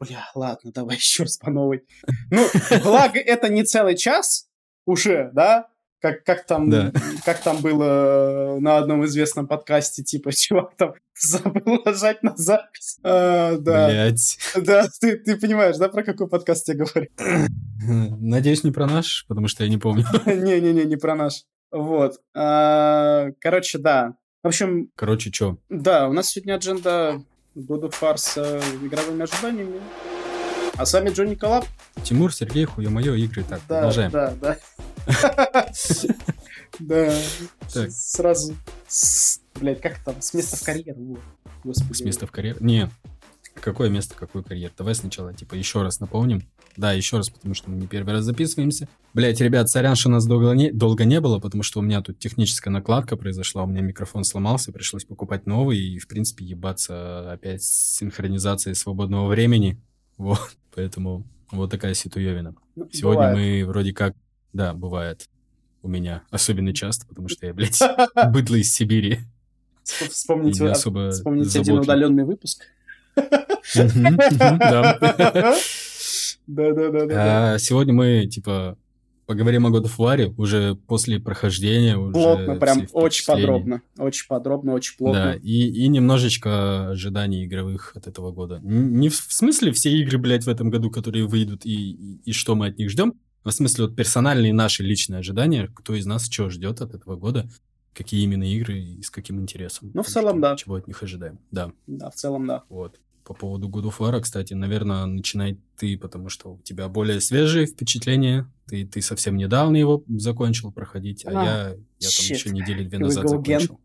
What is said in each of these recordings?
бля, ладно, давай еще раз по новой. Ну, благо, это не целый час уже, да? Как, как, там, да. как там было на одном известном подкасте, типа, чувак там забыл нажать на запись. А, да. Блять. Да, ты, ты понимаешь, да, про какой подкаст я говорю? Надеюсь, не про наш, потому что я не помню. Не-не-не, не про наш. Вот. А, короче, да. В общем... Короче, что? Да, у нас сегодня адженда Of War с э, игровыми ожиданиями. А с вами Джонни Коллаб. Тимур, Сергей, хуе мое игры. Так, да, продолжаем. Да, да. Да. Сразу. Блять, как там? С места в карьеру. С места в карьеру? Не. Какое место, какой карьер? Давай сначала, типа, еще раз напомним. Да, еще раз, потому что мы не первый раз записываемся. Блять, ребят, сорян, что нас долго не, долго не было, потому что у меня тут техническая накладка произошла, у меня микрофон сломался, пришлось покупать новый и, в принципе, ебаться опять с синхронизацией свободного времени. Вот, поэтому вот такая ситуевина. Ну, Сегодня бывает. мы вроде как... Да, бывает у меня, особенно часто, потому что я, блядь, быдло из Сибири. Вспомните, особо вспомните один удаленный выпуск. Да. Да, да, да. А сегодня мы, типа, поговорим о God of War уже после прохождения. Уже плотно, прям очень подробно. Очень подробно, очень плотно. Да, и, и немножечко ожиданий игровых от этого года. Не в смысле все игры, блядь, в этом году, которые выйдут, и, и, и что мы от них ждем, а в смысле вот персональные наши личные ожидания, кто из нас что ждет от этого года, какие именно игры и с каким интересом. Ну, в целом, да. Чего от них ожидаем, да. Да, в целом, да. Вот. По поводу God of War, кстати, наверное, начинай ты, потому что у тебя более свежие впечатления. Ты, ты совсем недавно его закончил проходить, а, а я, я там еще недели две назад закончил.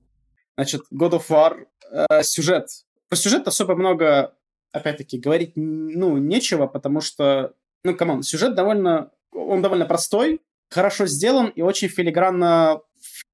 Значит, God of War, э, сюжет. Про сюжет особо много, опять-таки, говорить, ну, нечего, потому что, ну, come on, сюжет довольно, он довольно простой, хорошо сделан и очень филигранно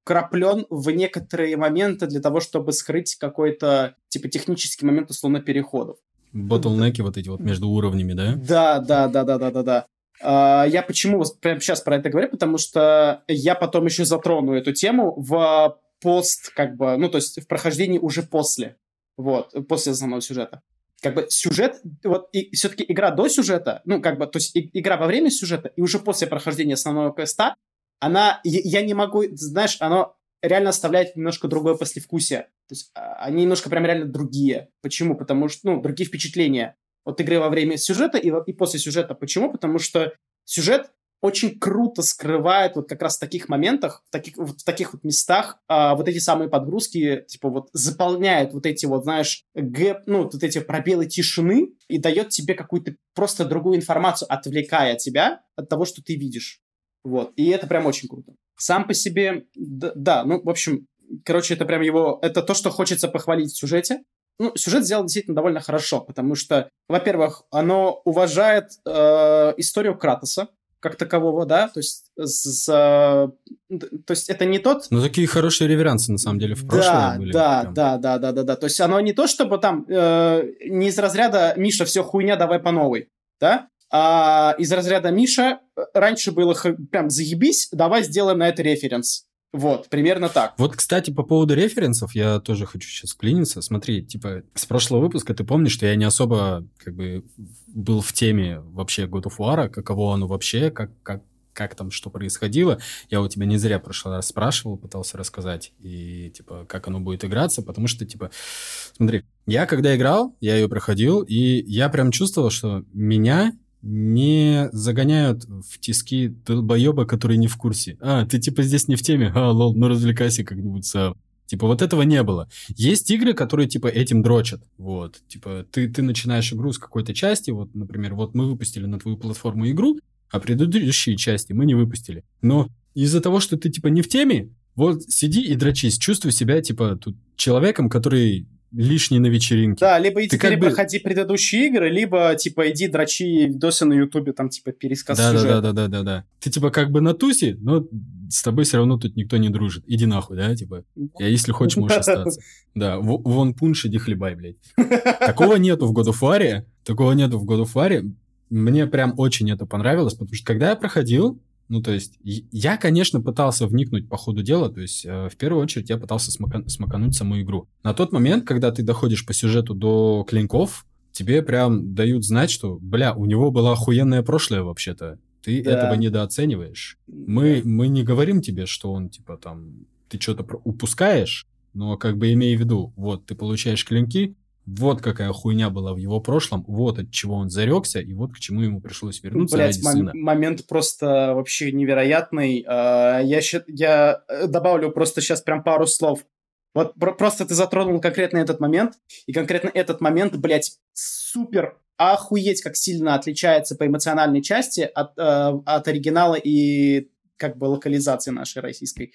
вкраплен в некоторые моменты для того, чтобы скрыть какой-то, типа, технический момент, условно, переходов. Bottleneck'и вот эти вот между уровнями, да? Да, да, да, да, да, да, да. А, я почему прямо сейчас про это говорю, потому что я потом еще затрону эту тему в пост, как бы, ну, то есть в прохождении уже после, вот, после основного сюжета. Как бы сюжет, вот, и все-таки игра до сюжета, ну, как бы, то есть и, игра во время сюжета и уже после прохождения основного квеста, она, я не могу, знаешь, оно реально оставляет немножко другое послевкусие. То есть а, они немножко прям реально другие. Почему? Потому что, ну, другие впечатления от игры во время сюжета и, и после сюжета. Почему? Потому что сюжет очень круто скрывает вот как раз в таких моментах, в таких, в таких вот местах а, вот эти самые подгрузки, типа вот заполняет вот эти вот, знаешь, гэп, ну, вот эти пробелы тишины и дает тебе какую-то просто другую информацию, отвлекая тебя от того, что ты видишь. Вот. И это прям очень круто. Сам по себе, да, да, ну, в общем, короче, это прям его... Это то, что хочется похвалить в сюжете. Ну, сюжет сделан действительно довольно хорошо, потому что, во-первых, оно уважает э, историю Кратоса, как такового, да, то есть, с, с, то есть это не тот... Ну, такие хорошие реверансы, на самом деле, в прошлом да, были. Да, прям. да, да, да, да, да, то есть оно не то, чтобы там э, не из разряда «Миша, все хуйня, давай по новой», да, а из разряда Миша раньше было прям заебись, давай сделаем на это референс. Вот, примерно так. Вот, кстати, по поводу референсов, я тоже хочу сейчас вклиниться. Смотри, типа, с прошлого выпуска ты помнишь, что я не особо, как бы, был в теме вообще God of War, каково оно вообще, как, как, как там что происходило. Я у тебя не зря в прошлый раз спрашивал, пытался рассказать, и, типа, как оно будет играться, потому что, типа, смотри, я когда играл, я ее проходил, и я прям чувствовал, что меня не загоняют в тиски долбоеба, который не в курсе. А, ты типа здесь не в теме, а, лол, ну развлекайся как-нибудь сам. Типа вот этого не было. Есть игры, которые типа этим дрочат. Вот. Типа ты, ты начинаешь игру с какой-то части, вот, например, вот мы выпустили на твою платформу игру, а предыдущие части мы не выпустили. Но из-за того, что ты типа не в теме, вот сиди и дрочись, чувствуй себя типа тут человеком, который лишний на вечеринке. Да, либо иди как проходи бы... предыдущие игры, либо, типа, иди дрочи видосы на ютубе, там, типа, пересказ да, сюжета. Да, да, да, да, да. Ты, типа, как бы на тусе, но с тобой все равно тут никто не дружит. Иди нахуй, да, типа. Я, если хочешь, можешь остаться. Да, вон пунш, иди хлебай, блядь. Такого нету в God of War, такого нету в God of War. Мне прям очень это понравилось, потому что когда я проходил, ну, то есть, я, конечно, пытался вникнуть по ходу дела, то есть, э, в первую очередь, я пытался смака- смакануть саму игру. На тот момент, когда ты доходишь по сюжету до клинков, тебе прям дают знать, что, бля, у него было охуенное прошлое вообще-то. Ты да. этого недооцениваешь. Мы, мы не говорим тебе, что он, типа, там, ты что-то упускаешь, но как бы имей в виду, вот, ты получаешь клинки, вот какая хуйня была в его прошлом, вот от чего он зарекся, и вот к чему ему пришлось вернуться Блять, ради сына. момент просто вообще невероятный. А, я, я э, добавлю просто сейчас прям пару слов. Вот просто ты затронул конкретно этот момент, и конкретно этот момент, блядь, супер охуеть, как сильно отличается по эмоциональной части от, э, от оригинала и как бы локализации нашей российской.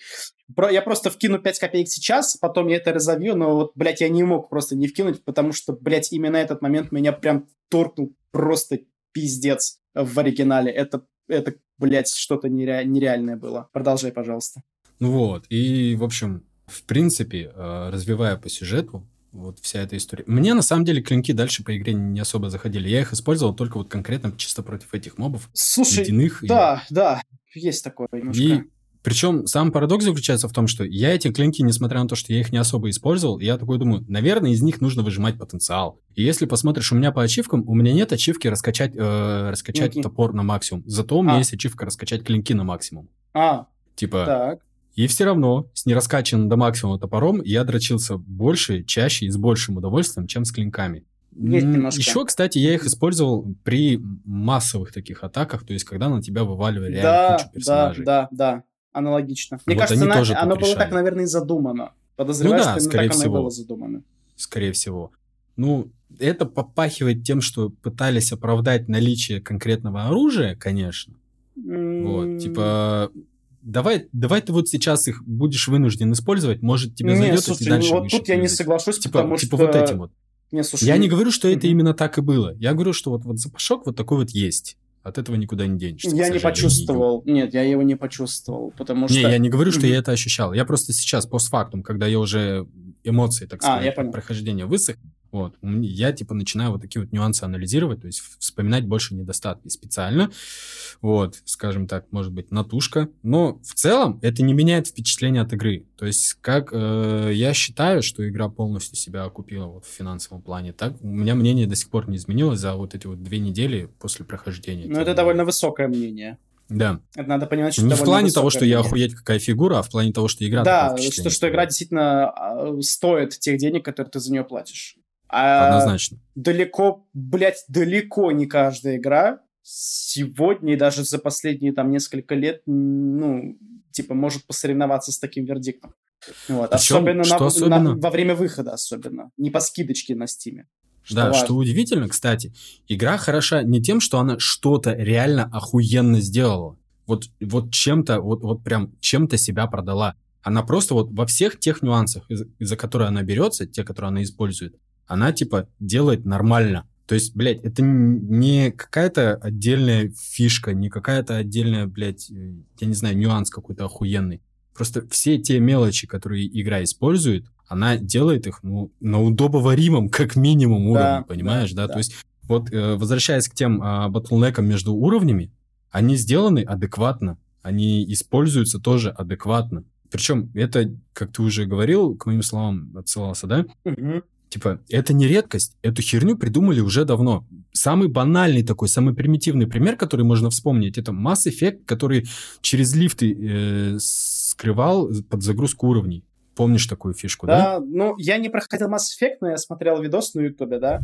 Про, я просто вкину 5 копеек сейчас, потом я это разовью, но вот, блядь, я не мог просто не вкинуть, потому что, блядь, именно этот момент меня прям торкнул просто пиздец в оригинале. Это, это блядь, что-то нере, нереальное было. Продолжай, пожалуйста. Ну вот, и, в общем, в принципе, э, развивая по сюжету, вот вся эта история. Мне, на самом деле, клинки дальше по игре не особо заходили. Я их использовал только вот конкретно чисто против этих мобов. Слушай, ледяных да, и... да, есть такое немножко. И причем сам парадокс заключается в том, что я эти клинки, несмотря на то, что я их не особо использовал, я такой думаю, наверное, из них нужно выжимать потенциал. И если посмотришь у меня по ачивкам, у меня нет ачивки раскачать, э, раскачать клинки. топор на максимум. Зато у меня а. есть ачивка раскачать клинки на максимум. А, типа, так. И все равно с нераскачанным до максимума топором я дрочился больше, чаще и с большим удовольствием, чем с клинками. Есть немножко. Еще, кстати, я их использовал при массовых таких атаках, то есть когда на тебя вываливали реально да, кучу персонажей. Да, да, да, аналогично. Мне вот кажется, на, тоже оно было так, наверное, и задумано. Подозреваю, ну, да, что скорее так всего. оно было задумано. Скорее всего. Ну, это попахивает тем, что пытались оправдать наличие конкретного оружия, конечно. Mm. Вот, типа, давай, давай ты вот сейчас их будешь вынужден использовать, может тебе зайдет, слушай, и дальше вот тут я не соглашусь, типа, потому типа что... вот этим вот. Не, слушай, я не говорю, что это именно так и было. Я говорю, что вот, вот запашок вот такой вот есть. От этого никуда не денешься. Я не почувствовал. Нет, я его не почувствовал, потому что... Не, я не говорю, что я это ощущал. Я просто сейчас, постфактум, когда я уже эмоции, так а, сказать, прохождения высох, вот. Я, типа, начинаю вот такие вот нюансы анализировать, то есть вспоминать больше недостатки специально. Вот, скажем так, может быть, натушка. Но в целом это не меняет впечатление от игры. То есть, как э, я считаю, что игра полностью себя окупила вот в финансовом плане, так у меня мнение до сих пор не изменилось за вот эти вот две недели после прохождения. Ну, это довольно высокое мнение. Да. Это надо понимать, что Не в плане того, что я охуеть какая фигура, а в плане того, что игра... Да, что, что игра действительно а, стоит тех денег, которые ты за нее платишь. А Однозначно. Далеко, блядь, далеко не каждая игра сегодня и даже за последние там несколько лет, ну, типа, может посоревноваться с таким вердиктом. Вот. Причем, особенно, что на, особенно на, во время выхода особенно. Не по скидочке на стиме. Что да, важно. что удивительно, кстати, игра хороша не тем, что она что-то реально охуенно сделала. Вот, вот чем-то, вот, вот прям чем-то себя продала. Она просто вот во всех тех нюансах, из- из-за которых она берется, те, которые она использует, она, типа, делает нормально. То есть, блядь, это не какая-то отдельная фишка, не какая-то отдельная, блядь, э, я не знаю, нюанс какой-то охуенный. Просто все те мелочи, которые игра использует, она делает их, ну, на удобоваримом, как минимум, уровне, да, понимаешь, да? да? То есть, вот, э, возвращаясь к тем э, батлнекам между уровнями, они сделаны адекватно, они используются тоже адекватно. Причем это, как ты уже говорил, к моим словам отсылался, да? Угу. Типа, это не редкость. Эту херню придумали уже давно. Самый банальный такой, самый примитивный пример, который можно вспомнить, это Mass Effect, который через лифты э, скрывал под загрузку уровней. Помнишь такую фишку, да? Да, ну, я не проходил Mass Effect, но я смотрел видос на Ютубе, да?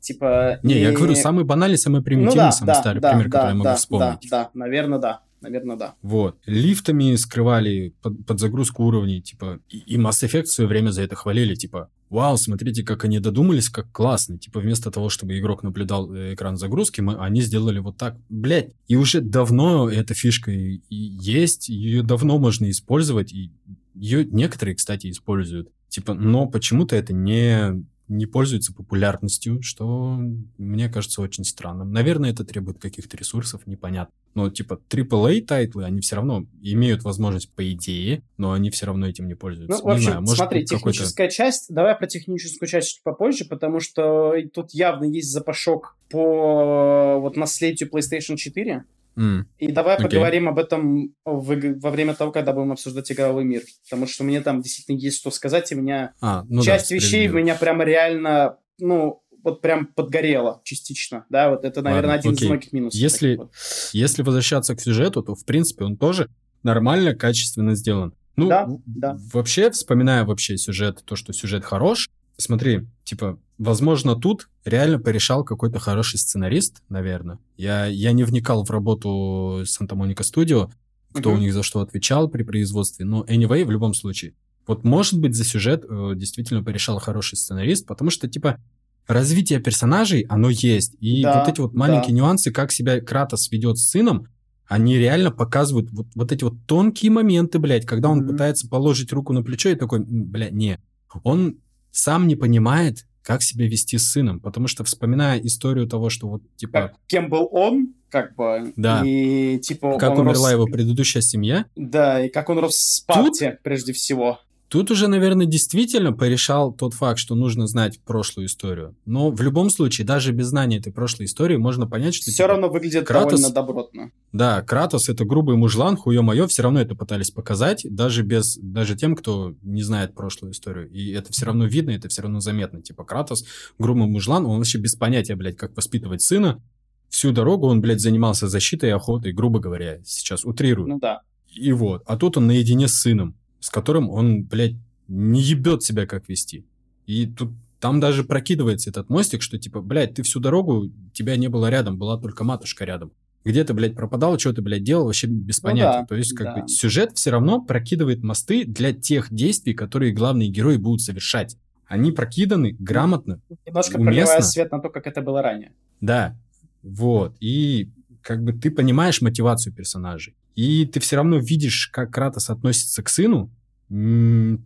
Типа... Не, и... я говорю, самый банальный, самый примитивный, ну, да, самый да, старый да, пример, да, который я могу да, вспомнить. Да, да, наверное, да наверное, да. Вот. Лифтами скрывали под, под загрузку уровней, типа, и, и Mass Effect в свое время за это хвалили, типа, вау, смотрите, как они додумались, как классно. Типа, вместо того, чтобы игрок наблюдал э, экран загрузки, мы, они сделали вот так. Блять, и уже давно эта фишка и, и есть, ее давно можно использовать, и ее некоторые, кстати, используют. Типа, но почему-то это не не пользуется популярностью, что мне кажется очень странным. Наверное, это требует каких-то ресурсов, непонятно. Но типа AAA title ы, они все равно имеют возможность по идее, но они все равно этим не пользуются. Ну, в общем, знаю, может, смотри, техническая часть, давай про техническую часть чуть попозже, потому что тут явно есть запашок по вот наследию PlayStation 4. Mm. И давай okay. поговорим об этом в, во время того, когда будем обсуждать игровой мир. Потому что мне там действительно есть что сказать, и у меня а, ну часть да, вещей меня прямо реально, ну, вот прям подгорело частично, да, вот это, наверное, Ладно, один окей. из многих минусов. Если, вот. если возвращаться к сюжету, то, в принципе, он тоже нормально, качественно сделан. Ну, Да, да. вообще, вспоминая вообще сюжет, то, что сюжет хорош, смотри, типа, возможно, тут реально порешал какой-то хороший сценарист, наверное. Я, я не вникал в работу Санта-Моника Студио, кто Мгм. у них за что отвечал при производстве, но anyway, в любом случае. Вот, может быть, за сюжет э, действительно порешал хороший сценарист, потому что, типа, развитие персонажей, оно есть. И Да, вот эти вот маленькие нюансы, как себя Кратос ведет с сыном, они реально показывают вот, вот эти вот тонкие моменты, блядь, когда он Мгм. пытается положить руку на плечо и такой, «М, блядь, не. Он сам не понимает, как себя вести с сыном, потому что, вспоминая историю того, что вот, типа, Как, кем был он, как бы, Да. и типа как умерла рос- его предыдущая семья, Да, и как он рос в Спарте, прежде всего. Тут уже, наверное, действительно порешал тот факт, что нужно знать прошлую историю. Но в любом случае, даже без знания этой прошлой истории, можно понять, что... Все типа, равно выглядит Кратос- довольно добротно. Да, Кратос — это грубый мужлан, хуё-моё, все равно это пытались показать, даже без... Даже тем, кто не знает прошлую историю. И это все равно видно, это все равно заметно. Типа Кратос, грубый мужлан, он вообще без понятия, блядь, как воспитывать сына. Всю дорогу он, блядь, занимался защитой и охотой, грубо говоря, сейчас утрирую. Ну да. И вот. А тут он наедине с сыном, с которым он, блядь, не ебет себя, как вести. И тут там даже прокидывается этот мостик, что типа, блядь, ты всю дорогу, тебя не было рядом, была только матушка рядом. Где ты, блядь, пропадал, что ты, блядь, делал, вообще без Ну понятия. да, То есть, как да. бы, сюжет все равно прокидывает мосты для тех действий, которые главные герои будут совершать. Они прокиданы грамотно, Немножко Уместно. проливая свет на то, как это было ранее. да, вот. И как бы ты понимаешь мотивацию персонажей. И ты все равно видишь, как Кратос относится к сыну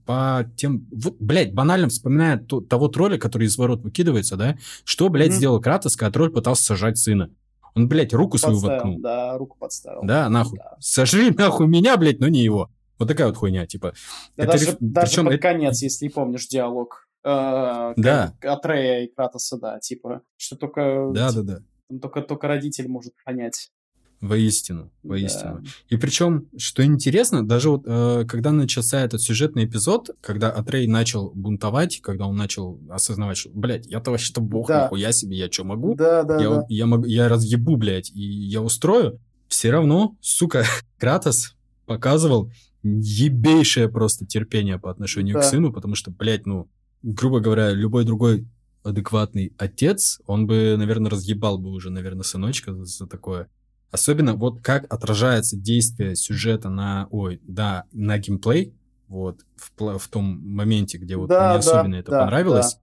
по тем... Вот, блядь, банально вспоминая то- того тролля, который из ворот выкидывается, да? Что, блядь, Мгм. сделал Кратос, когда тролль пытался сажать сына? Он, блядь, руку свою Подставил, воткнул. да, руку подставил. Да, нахуй. Да. Сожри нахуй меня, блядь, но не его. Вот такая вот хуйня, типа. Да Это даже, реф- даже причем под это- конец, если помнишь диалог э, Да. Атрея и Кратоса, да, типа, что только, Да, да, да. только, только родитель может понять. Воистину, воистину. Да. И причем, что интересно, даже вот э, когда начался этот сюжетный эпизод, когда Атрей начал бунтовать, когда он начал осознавать, что, блядь, я-то вообще-то бог, Да. нихуя себе, я что могу? Да, да, я, да. я, могу, я разъебу, блядь, и я устрою. Все равно, сука, Кратос показывал ебейшее просто терпение по отношению к Да. сыну, потому что, блядь, ну, грубо говоря, любой другой адекватный отец, он бы, наверное, разъебал бы уже, наверное, сыночка за, за такое. Особенно вот как отражается действие сюжета на, ой, да, на геймплей, вот, в, в том моменте, где вот Да, мне да, особенно это да, понравилось,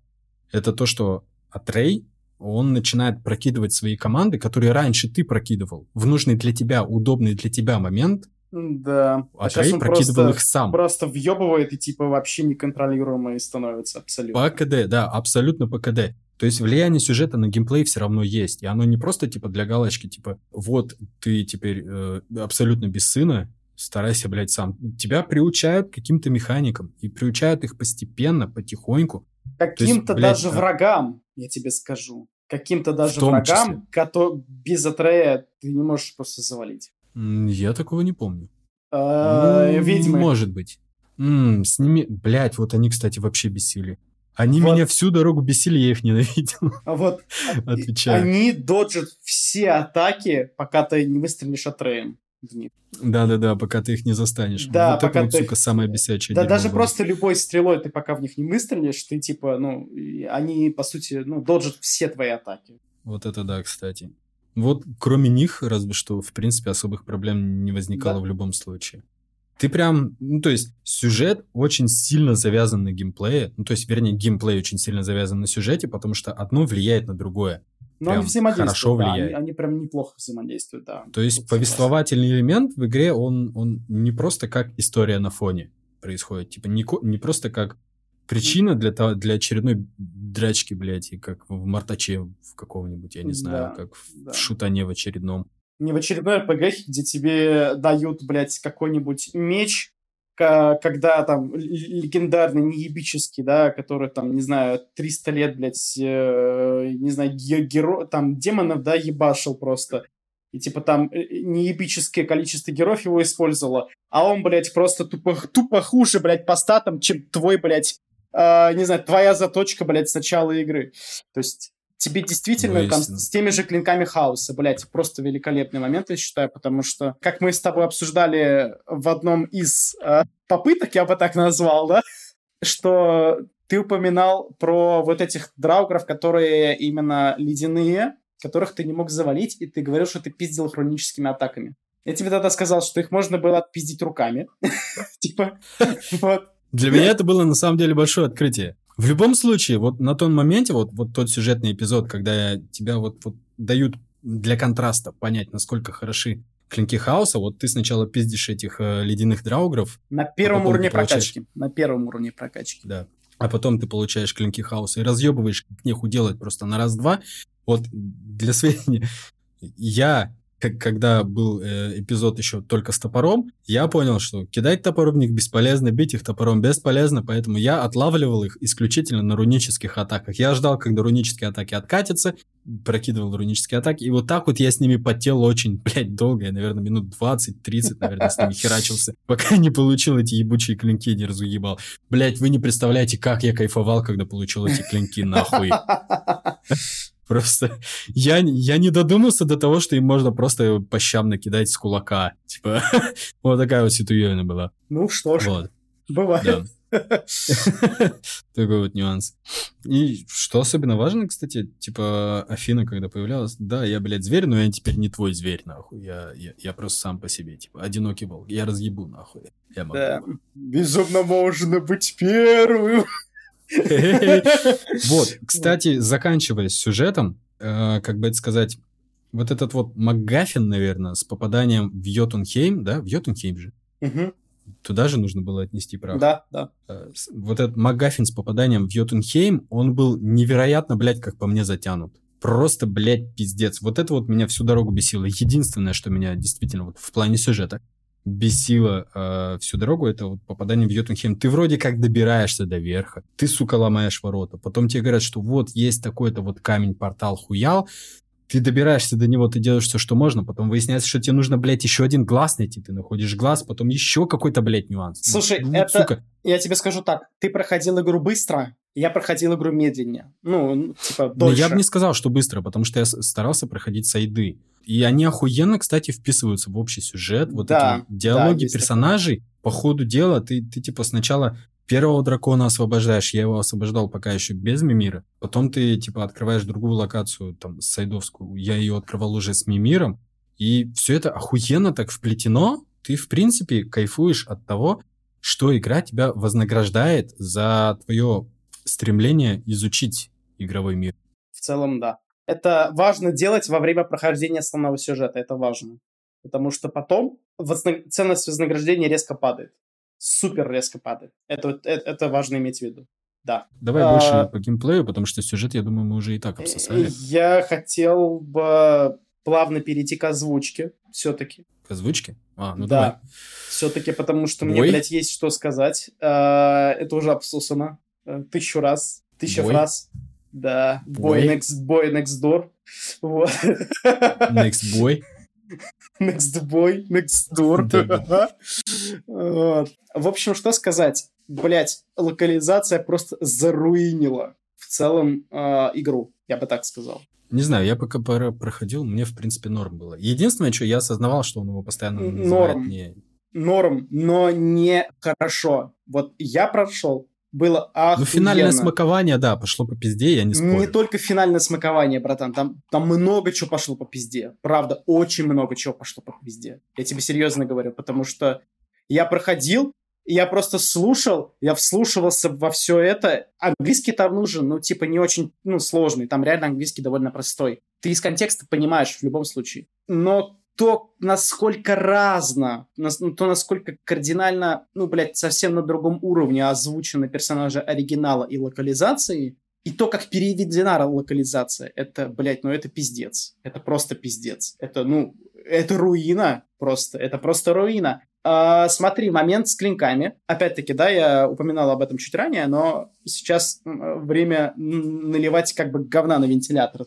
это то, что Атрей, он начинает прокидывать свои команды, которые раньше ты прокидывал, в нужный для тебя, удобный для тебя момент, Да. А он прокидывал просто, их сам. просто въебывает и типа вообще неконтролируемый становится абсолютно. По КД, да, абсолютно по КД. То есть влияние сюжета на геймплей все равно есть. И оно не просто типа для галочки, типа, вот ты теперь э, абсолютно без сына, старайся, блядь, сам. Тебя приучают к каким-то механикам. И приучают их постепенно, потихоньку. Каким-то даже а- врагам, я тебе скажу. Каким-то даже врагам, кото- без Атрея ты не можешь просто завалить. Я такого не помню. Э, Ну, Ведьмы. Может быть. С ними... Блядь, вот они, кстати, вообще бесили. Они Вот. меня всю дорогу бесили, я их ненавидел. А вот Отвечаю. они доджат все атаки, пока ты не выстрелишь в них. Да-да-да, пока ты их не застанешь. Да, вот пока это вот, ты сука, самое бесячее Да даже было. просто любой стрелой ты пока в них не выстрелишь, ты типа, ну, они, по сути, ну, доджат все твои атаки. Вот это да, кстати. Вот кроме них, разве что, в принципе, особых проблем не возникало Да. в любом случае. Ты прям, ну, то есть, сюжет очень сильно завязан на геймплее, ну, то есть, вернее, геймплей очень сильно завязан на сюжете, потому что одно влияет на другое. Но Прям они взаимодействуют, хорошо да, влияет. они, они прям неплохо взаимодействуют, да. То есть, согласен. повествовательный элемент в игре, он, он не просто как история на фоне происходит, типа, не, не просто как причина для, того- для очередной драчки, блядь, и как в Мартаче в какого-нибудь, я не знаю, Да, как в, да. в шутане в очередном. Не в очередной RPG, где тебе дают, блядь, какой-нибудь меч, когда там легендарный, неебический, да, который там, не знаю, 300 лет, блядь, э, не знаю, ге- геро... там демонов, да, ебашил просто. И типа там э, неебическое количество героев его использовало, а он, блядь, просто тупо, тупо хуже, блядь, по статам, чем твой, блядь, э, не знаю, твоя заточка, блядь, с начала игры. То есть тебе действительно там с теми же клинками хаоса, блядь, просто великолепный момент, я считаю, потому что, как мы с тобой обсуждали в одном из э, попыток, я бы так назвал, да, что ты упоминал про вот этих драугров, которые именно ледяные, которых ты не мог завалить, и ты говорил, что ты пиздил хроническими атаками. Я тебе тогда сказал, что их можно было отпиздить руками. Типа, вот. Для меня это было на самом деле большое открытие. В любом случае, вот на том моменте, вот, вот тот сюжетный эпизод, когда тебя вот, вот дают для контраста понять, насколько хороши клинки хаоса, вот ты сначала пиздишь этих э, ледяных драугров. На первом уровне получаешь... прокачки. На первом уровне прокачки. Да. А потом ты получаешь клинки хаоса и разъебываешь как неху делать просто на раз-два. Вот для сведения, я как, когда был э, эпизод еще только с топором, я понял, что кидать топор в них бесполезно, бить их топором бесполезно, поэтому я отлавливал их исключительно на рунических атаках. Я ждал, когда рунические атаки откатятся, прокидывал рунические атаки, и вот так вот я с ними потел очень, блядь, долго, я, наверное, минут 20-30, наверное, с ними херачился, пока не получил эти ебучие клинки, не разуебал. Блядь, вы не представляете, как я кайфовал, когда получил эти клинки, нахуй. Просто я, я не додумался до того, что им можно просто по щам накидать с кулака. Типа, вот такая вот ситуация была. Ну что ж, вот. бывает. Такой вот нюанс. И что особенно важно, кстати, типа Афина, когда появлялась, да, я, блядь, зверь, но я теперь не твой зверь, нахуй. Я, я, я просто сам по себе, типа, одинокий волк. Я разъебу, нахуй. Я могу. Да. Безумно можно быть первым. Вот, кстати, заканчиваясь сюжетом, э, как бы это сказать, вот этот вот МакГаффин, наверное, с попаданием в Йотунхейм, да, в Йотунхейм же, туда же нужно было отнести прах. Да, да. Э, вот этот МакГаффин с попаданием в Йотунхейм, он был невероятно, блядь, как по мне затянут. Просто, блядь, пиздец. Вот это вот меня всю дорогу бесило. Единственное, что меня действительно вот в плане сюжета бесило э, всю дорогу, это вот попадание в Йотунхейм. Ты вроде как добираешься до верха, ты, сука, ломаешь ворота. Потом тебе говорят, что вот есть такой-то вот камень-портал хуял, ты добираешься до него, ты делаешь все, что можно, потом выясняется, что тебе нужно, блядь, еще один глаз найти, ты находишь глаз, потом еще какой-то, блядь, нюанс. Слушай, ну, это, сука. я тебе скажу так, ты проходил игру быстро, я проходил игру медленнее. Ну, типа, дольше. Но я бы не сказал, что быстро, потому что я старался проходить сайды. И они охуенно, кстати, вписываются в общий сюжет. Вот да, эти диалоги да, персонажей, такое. по ходу дела, ты, ты типа сначала первого дракона освобождаешь, я его освобождал пока еще без Мимира. Потом ты, типа, открываешь другую локацию, там, Сайдовскую. Я ее открывал уже с Мимиром. И все это охуенно так вплетено. Ты, в принципе, кайфуешь от того, что игра тебя вознаграждает за твое стремление изучить игровой мир. В целом, да. Это важно делать во время прохождения основного сюжета. Это важно. Потому что потом ценность вознаграждения резко падает. Супер резко падает. Это, это, это важно иметь в виду. Да. Давай а, больше по геймплею, потому что сюжет, я думаю, мы уже и так обсосали. Я хотел бы плавно перейти к озвучке все-таки. К озвучке? А, ну да. давай. Все-таки потому что Бой? мне, блядь, есть что сказать. А, это уже обсусано. Э, тысячу раз. Тысяча Бой? раз. Да. Boy next, boy next door. Вот. Next boy. Next boy, next door. В общем, что сказать? Блять, локализация просто заруинила в целом э, игру, я бы так сказал. Не знаю, я пока проходил, мне, в принципе, норм было. Единственное, что я осознавал, что он его постоянно норм. не... Норм, но не хорошо. Вот я прошел, было охуенно. Ну, финальное смакование, да, пошло по пизде, я не спорю. Не только финальное смакование, братан, там, там много чего пошло по пизде. Правда, очень много чего пошло по пизде. Я тебе серьезно говорю, потому что я проходил, я просто слушал, я вслушивался во все это. Английский там нужен, ну, типа, не очень, ну, сложный. Там реально английский довольно простой. Ты из контекста понимаешь в любом случае. Но то, насколько разно, ну, то, насколько кардинально, ну, блядь, совсем на другом уровне озвучены персонажи оригинала и локализации, и то, как переведена локализация, это, блядь, ну это пиздец. Это просто пиздец. Это, ну, это руина просто. Это просто руина. А, смотри, момент с клинками. Опять-таки, да, я упоминал об этом чуть ранее, но сейчас время наливать как бы говна на вентилятор.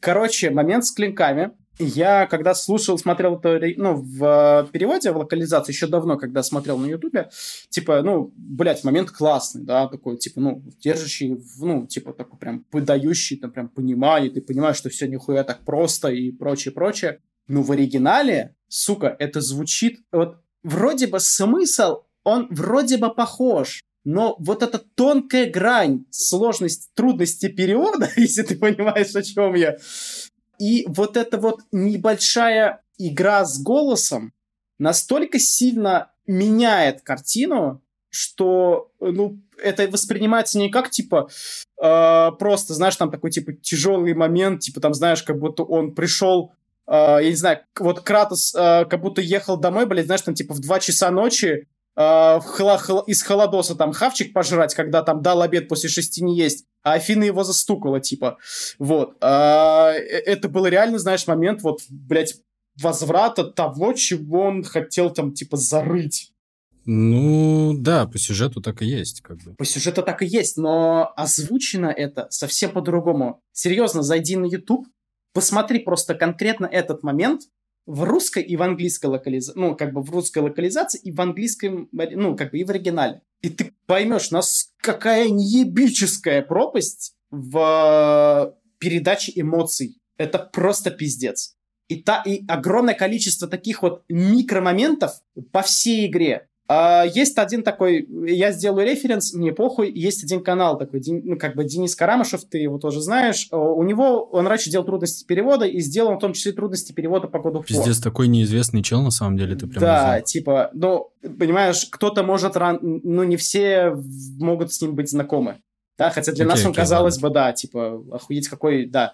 Короче, момент с клинками я когда слушал, смотрел это ну, в переводе, в локализации, еще давно, когда смотрел на Ютубе, типа, ну, блядь, момент классный, да, такой, типа, ну, держащий, ну, типа, такой прям подающий, там, прям понимание, ты понимаешь, что все нихуя так просто и прочее, прочее. Но в оригинале, сука, это звучит, вот, вроде бы смысл, он вроде бы похож, но вот эта тонкая грань, сложность, трудности перевода, если ты понимаешь, о чем я, и вот эта вот небольшая игра с голосом настолько сильно меняет картину, что ну, это воспринимается не как, типа, э, просто, знаешь, там такой, типа, тяжелый момент, типа, там, знаешь, как будто он пришел, э, я не знаю, вот Кратос э, как будто ехал домой, блядь, знаешь, там, типа, в 2 часа ночи, из холодоса там хавчик пожрать, когда там дал обед после шести не есть, а Афина его застукала, типа. Вот. А, э, это был реально, знаешь, момент вот, блядь, возврата того, чего он хотел там, типа, зарыть. Ну, да, по сюжету так и есть, как бы. По сюжету так и есть, но озвучено это совсем по-другому. Серьезно, зайди на YouTube, посмотри просто конкретно этот момент, в русской и в английской локализации, ну, как бы в русской локализации и в английском, ну, как бы и в оригинале. И ты поймешь, нас какая неебическая пропасть в передаче эмоций. Это просто пиздец. И, та, и огромное количество таких вот микромоментов по всей игре. А, есть один такой, я сделаю референс, мне похуй, есть один канал такой, ну, как бы Денис Карамышев, ты его тоже знаешь. У него, он раньше делал трудности перевода и сделал в том числе трудности перевода по коду Пиздец, такой неизвестный чел, на самом деле, ты прям Да, типа, ну, понимаешь, кто-то может, ран... ну, не все могут с ним быть знакомы. Да, хотя для okay, нас он, okay, казалось ладно. бы, да, типа, охуеть какой, да,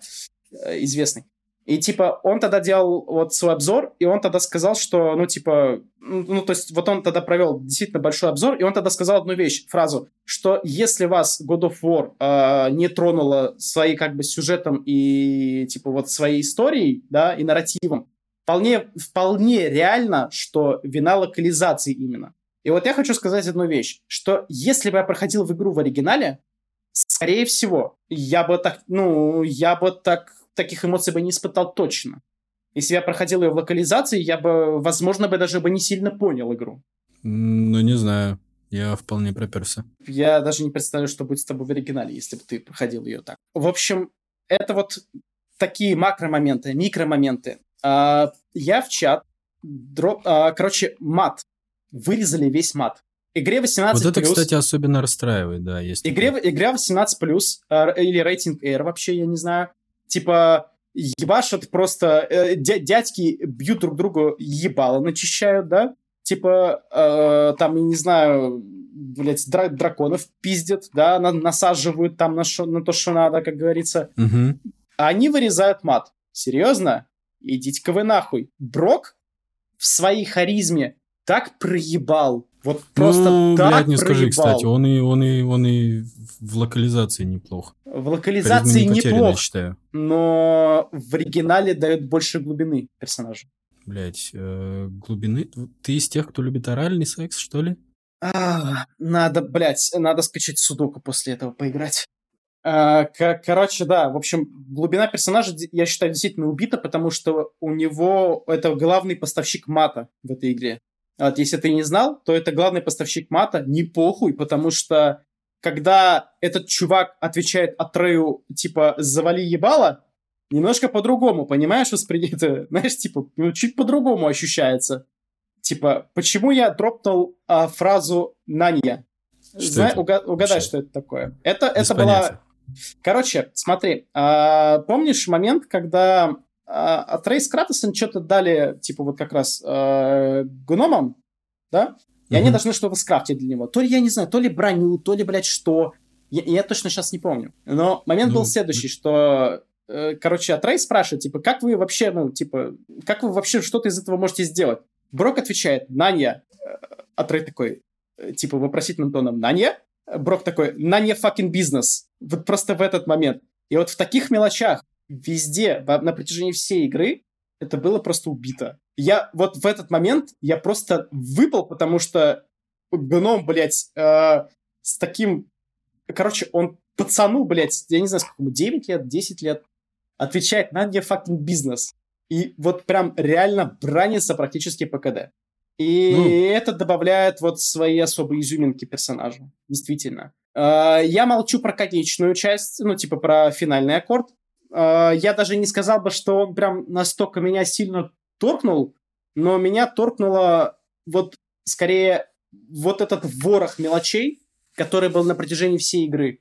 э, известный. И, типа, он тогда делал вот свой обзор, и он тогда сказал, что, ну, типа, ну, то есть, вот он тогда провел действительно большой обзор, и он тогда сказал одну вещь, фразу, что если вас God of War э, не тронула своей, как бы, сюжетом и, типа, вот своей историей, да, и нарративом, вполне, вполне реально, что вина локализации именно. И вот я хочу сказать одну вещь, что если бы я проходил в игру в оригинале, скорее всего, я бы так, ну, я бы так таких эмоций бы не испытал точно. Если я проходил ее в локализации, я бы, возможно, бы даже бы не сильно понял игру. Ну, не знаю. Я вполне проперся. Я даже не представляю, что будет с тобой в оригинале, если бы ты проходил ее так. В общем, это вот такие макромоменты, микромоменты. А, я в чат, дроп, а, короче, мат. Вырезали весь мат. Игре 18 Вот это, кстати, особенно расстраивает, да. Есть игре, игра 18 плюс, а, или рейтинг R вообще, я не знаю типа, ебашат просто, э, дядьки бьют друг другу ебало, начищают, да? Типа, э, там, я не знаю, блядь, дра- драконов пиздят, да, на- насаживают там на, шо- на то, что надо, как говорится. Угу. А они вырезают мат. Серьезно? Идите-ка вы нахуй. Брок в своей харизме так проебал. Вот просто ну, так блядь, не проебал. скажи, кстати, он и, он, и, он и в локализации неплох. В локализации не неплох, считаю. но в оригинале дает больше глубины персонажу. Блять, э, глубины? Ты из тех, кто любит оральный секс, что ли? А, надо, блядь, надо скачать судоку после этого поиграть. А, короче, да, в общем, глубина персонажа, я считаю, действительно убита, потому что у него это главный поставщик мата в этой игре. Вот, если ты не знал, то это главный поставщик мата, не похуй, потому что когда этот чувак отвечает Атрею, типа, завали ебало, немножко по-другому, понимаешь, воспринято, знаешь, типа, ну, чуть по-другому ощущается. Типа, почему я дропнул а, фразу «Нанья»? Зна- уга- угадай, что это такое. Это, это была... Короче, смотри, а, помнишь момент, когда а, Атрей с Кратосом что-то дали, типа, вот как раз а, гномам, да? И mm-hmm. они должны что-то скрафтить для него. То ли, я не знаю, то ли броню, то ли, блядь, что. Я, я точно сейчас не помню. Но момент mm-hmm. был следующий, что э, короче, Атрей спрашивает, типа, как вы вообще, ну, типа, как вы вообще что-то из этого можете сделать? Брок отвечает, Нанья. Атрей такой, э, типа, вопросительным тоном, Нанья? Брок такой, Нанья fucking бизнес. Вот просто в этот момент. И вот в таких мелочах везде, на протяжении всей игры, это было просто убито. Я вот в этот момент, я просто выпал, потому что гном, блядь, э, с таким... Короче, он пацану, блядь, я не знаю, сколько ему, 9 лет, 10 лет, отвечает на не fucking бизнес. и вот прям реально бранится практически по КД. И ну. это добавляет вот свои особые изюминки персонажу, действительно. А, я молчу про конечную часть, ну, типа про финальный аккорд. А, я даже не сказал бы, что он прям настолько меня сильно торкнул, но меня торкнуло вот скорее вот этот ворох мелочей, который был на протяжении всей игры.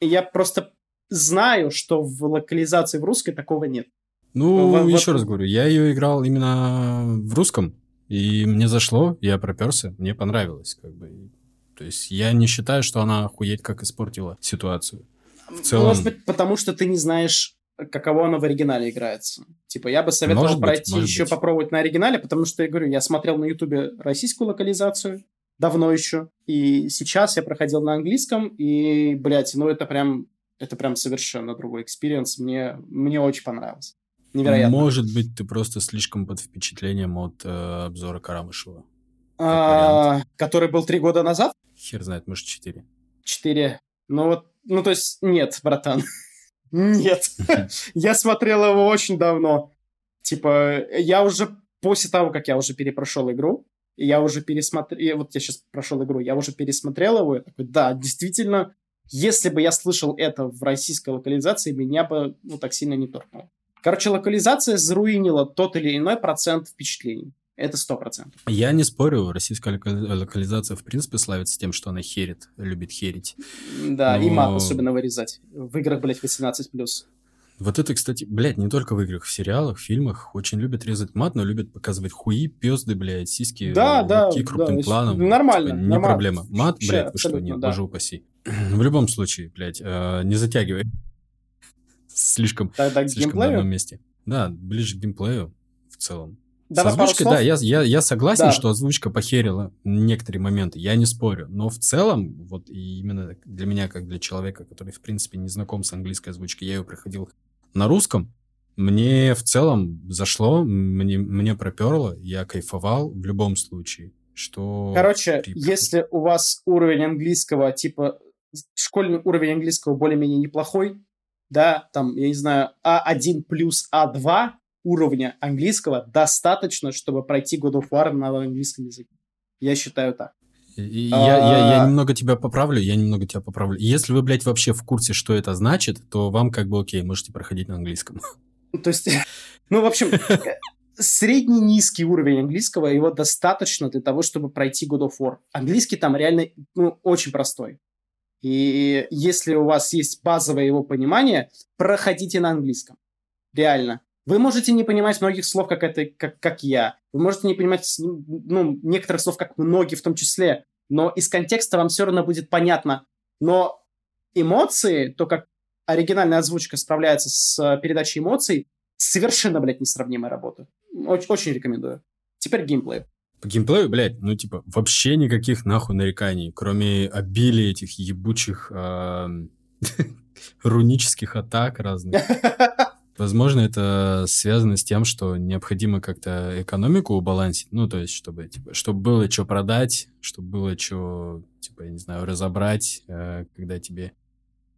И я просто знаю, что в локализации в русской такого нет. Ну, в, еще вот... раз говорю, я ее играл именно в русском, и мне зашло, я проперся, мне понравилось, как бы. То есть я не считаю, что она охуеть как испортила ситуацию. В целом... Может быть, потому что ты не знаешь, каково оно в оригинале играется. Типа, я бы советовал может пройти быть, еще быть. попробовать на оригинале, потому что, я говорю, я смотрел на ютубе российскую локализацию, давно еще, и сейчас я проходил на английском, и, блядь, ну это прям, это прям совершенно другой experience, мне, мне очень понравилось. Невероятно. Может быть, ты просто слишком под впечатлением от э, обзора Карамышева. А, который был три года назад? Хер знает, может, четыре. Четыре. Ну вот, ну то есть нет, братан. Нет. я смотрел его очень давно. Типа, я уже после того, как я уже перепрошел игру, я уже пересмотрел, вот я сейчас прошел игру, я уже пересмотрел его, такой, да, действительно, если бы я слышал это в российской локализации, меня бы, ну, так сильно не торкнуло. Короче, локализация заруинила тот или иной процент впечатлений. Это сто процентов. Я не спорю, российская локализация в принципе славится тем, что она херит, любит херить. Да, Но... и мат особенно вырезать. В играх, блядь, 18+. Вот это, кстати, блядь, не только в играх, в сериалах, в фильмах очень любят резать мат, но любят показывать хуи, пезды, блядь, сиськи, да, да, крупным да, планом. Нормально, типа, нормально. Не проблема. Мат, Вообще, блядь, вы что, нет, да. боже упаси. В любом случае, блядь, э, не затягивай. Слишком, Тогда слишком на одном месте. Да, ближе к геймплею в целом. Да, С озвучкой, да, я, я, я согласен, да. что озвучка похерила некоторые моменты, я не спорю. Но в целом, вот именно для меня, как для человека, который, в принципе, не знаком с английской озвучкой, я ее проходил на русском, мне в целом зашло, мне, мне проперло, я кайфовал в любом случае. Что Короче, при... если у вас уровень английского, типа, школьный уровень английского более-менее неплохой, да, там, я не знаю, А1 плюс А2 уровня английского достаточно, чтобы пройти God of War на английском языке. Я считаю так. Я, а... я, я немного тебя поправлю, я немного тебя поправлю. Если вы, блядь, вообще в курсе, что это значит, то вам как бы окей, можете проходить на английском. То есть, ну, в общем, средний низкий уровень английского, его достаточно для того, чтобы пройти God of War. Английский там реально ну, очень простой. И если у вас есть базовое его понимание, проходите на английском. Реально. Вы можете не понимать многих слов, как, это, как, как я. Вы можете не понимать ну, некоторых слов, как многие в том числе. Но из контекста вам все равно будет понятно. Но эмоции, то, как оригинальная озвучка справляется с передачей эмоций, совершенно, блядь, несравнимая работа. Очень, очень рекомендую. Теперь геймплей. По геймплею, блядь, ну, типа, вообще никаких нахуй нареканий, кроме обилия этих ебучих рунических атак разных. Возможно, это связано с тем, что необходимо как-то экономику балансить, ну, то есть, чтобы, типа, чтобы было что продать, чтобы было что, типа, я не знаю, разобрать, э, когда тебе,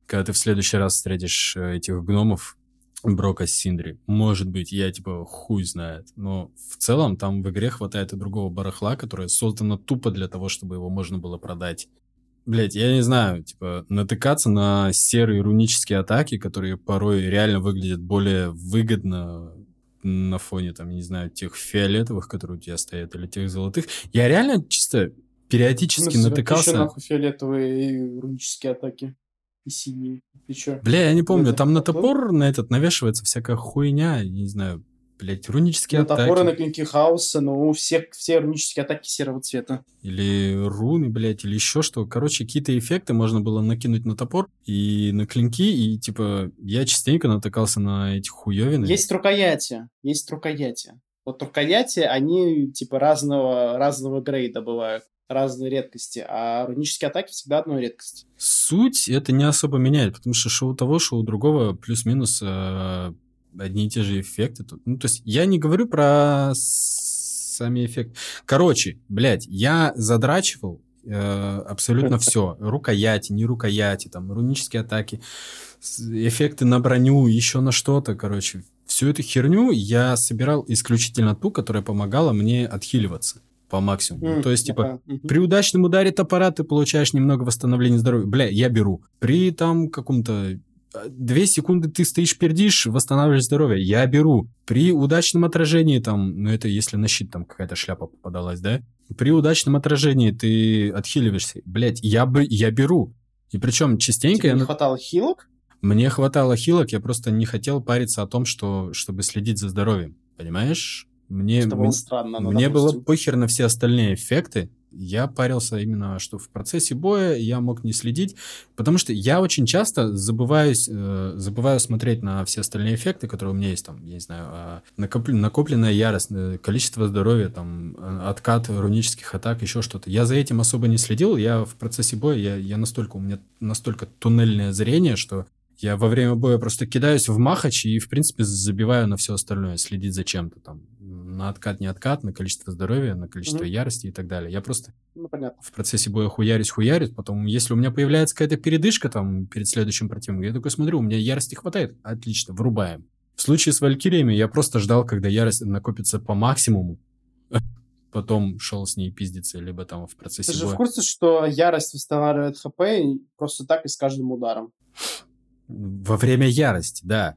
когда ты в следующий раз встретишь э, этих гномов, Брока Синдри. Может быть, я типа хуй знает. Но в целом там в игре хватает и другого барахла, которое создано тупо для того, чтобы его можно было продать. Блять, я не знаю, типа, натыкаться на серые рунические атаки, которые порой реально выглядят более выгодно на фоне, там, не знаю, тех фиолетовых, которые у тебя стоят, или тех золотых. Я реально чисто периодически ну, натыкался... Еще нахуй фиолетовые рунические атаки и синие. И чё? Бля, я не помню, там на топор на этот навешивается всякая хуйня, не знаю, блять, рунические на атаки. Топоры, на клинки хаоса, ну, все, все рунические атаки серого цвета. Или руны, блять, или еще что. Короче, какие-то эффекты можно было накинуть на топор и на клинки, и, типа, я частенько натыкался на эти хуевины. Есть рукояти, есть рукояти. Вот рукояти, они, типа, разного, разного грейда бывают разные редкости, а рунические атаки всегда одной редкость. Суть это не особо меняет, потому что шоу того, шоу другого плюс-минус э, одни и те же эффекты. Ну, то есть я не говорю про сами эффекты. Короче, блядь, я задрачивал э, абсолютно все. Рукояти, не рукояти, там, рунические атаки, эффекты на броню, еще на что-то, короче. всю эту херню я собирал исключительно ту, которая помогала мне отхиливаться по максимуму. Mm, То есть, типа, uh-huh. при удачном ударе топора ты получаешь немного восстановления здоровья. Бля, я беру. При там каком-то Две секунды ты стоишь, пердишь, восстанавливаешь здоровье. Я беру. При удачном отражении, там, ну это если на щит там какая-то шляпа попадалась, да? При удачном отражении ты отхиливаешься. Блять, я, бы, я беру. И причем частенько... Тебе я... не хватало хилок? Мне хватало хилок, я просто не хотел париться о том, что, чтобы следить за здоровьем. Понимаешь? Мне, было странно, ну, мне было похер на все остальные эффекты. Я парился именно, что в процессе боя я мог не следить, потому что я очень часто забываюсь, э, забываю смотреть на все остальные эффекты, которые у меня есть, там, я не знаю, э, накоплен, накопленная ярость, э, количество здоровья, там, э, откат рунических атак, еще что-то. Я за этим особо не следил, я в процессе боя, я, я настолько, у меня настолько туннельное зрение, что я во время боя просто кидаюсь в махач и, в принципе, забиваю на все остальное, следить за чем-то там на откат, не откат, на количество здоровья, на количество mm-hmm. ярости и так далее. Я просто ну, понятно. в процессе боя хуярюсь, хуярюсь, потом, если у меня появляется какая-то передышка там перед следующим противником, я такой смотрю, у меня ярости хватает, отлично, врубаем. В случае с Валькириями я просто ждал, когда ярость накопится по максимуму, потом шел с ней пиздиться, либо там в процессе Ты боя. же в курсе, что ярость восстанавливает ХП просто так и с каждым ударом? Во время ярости, да.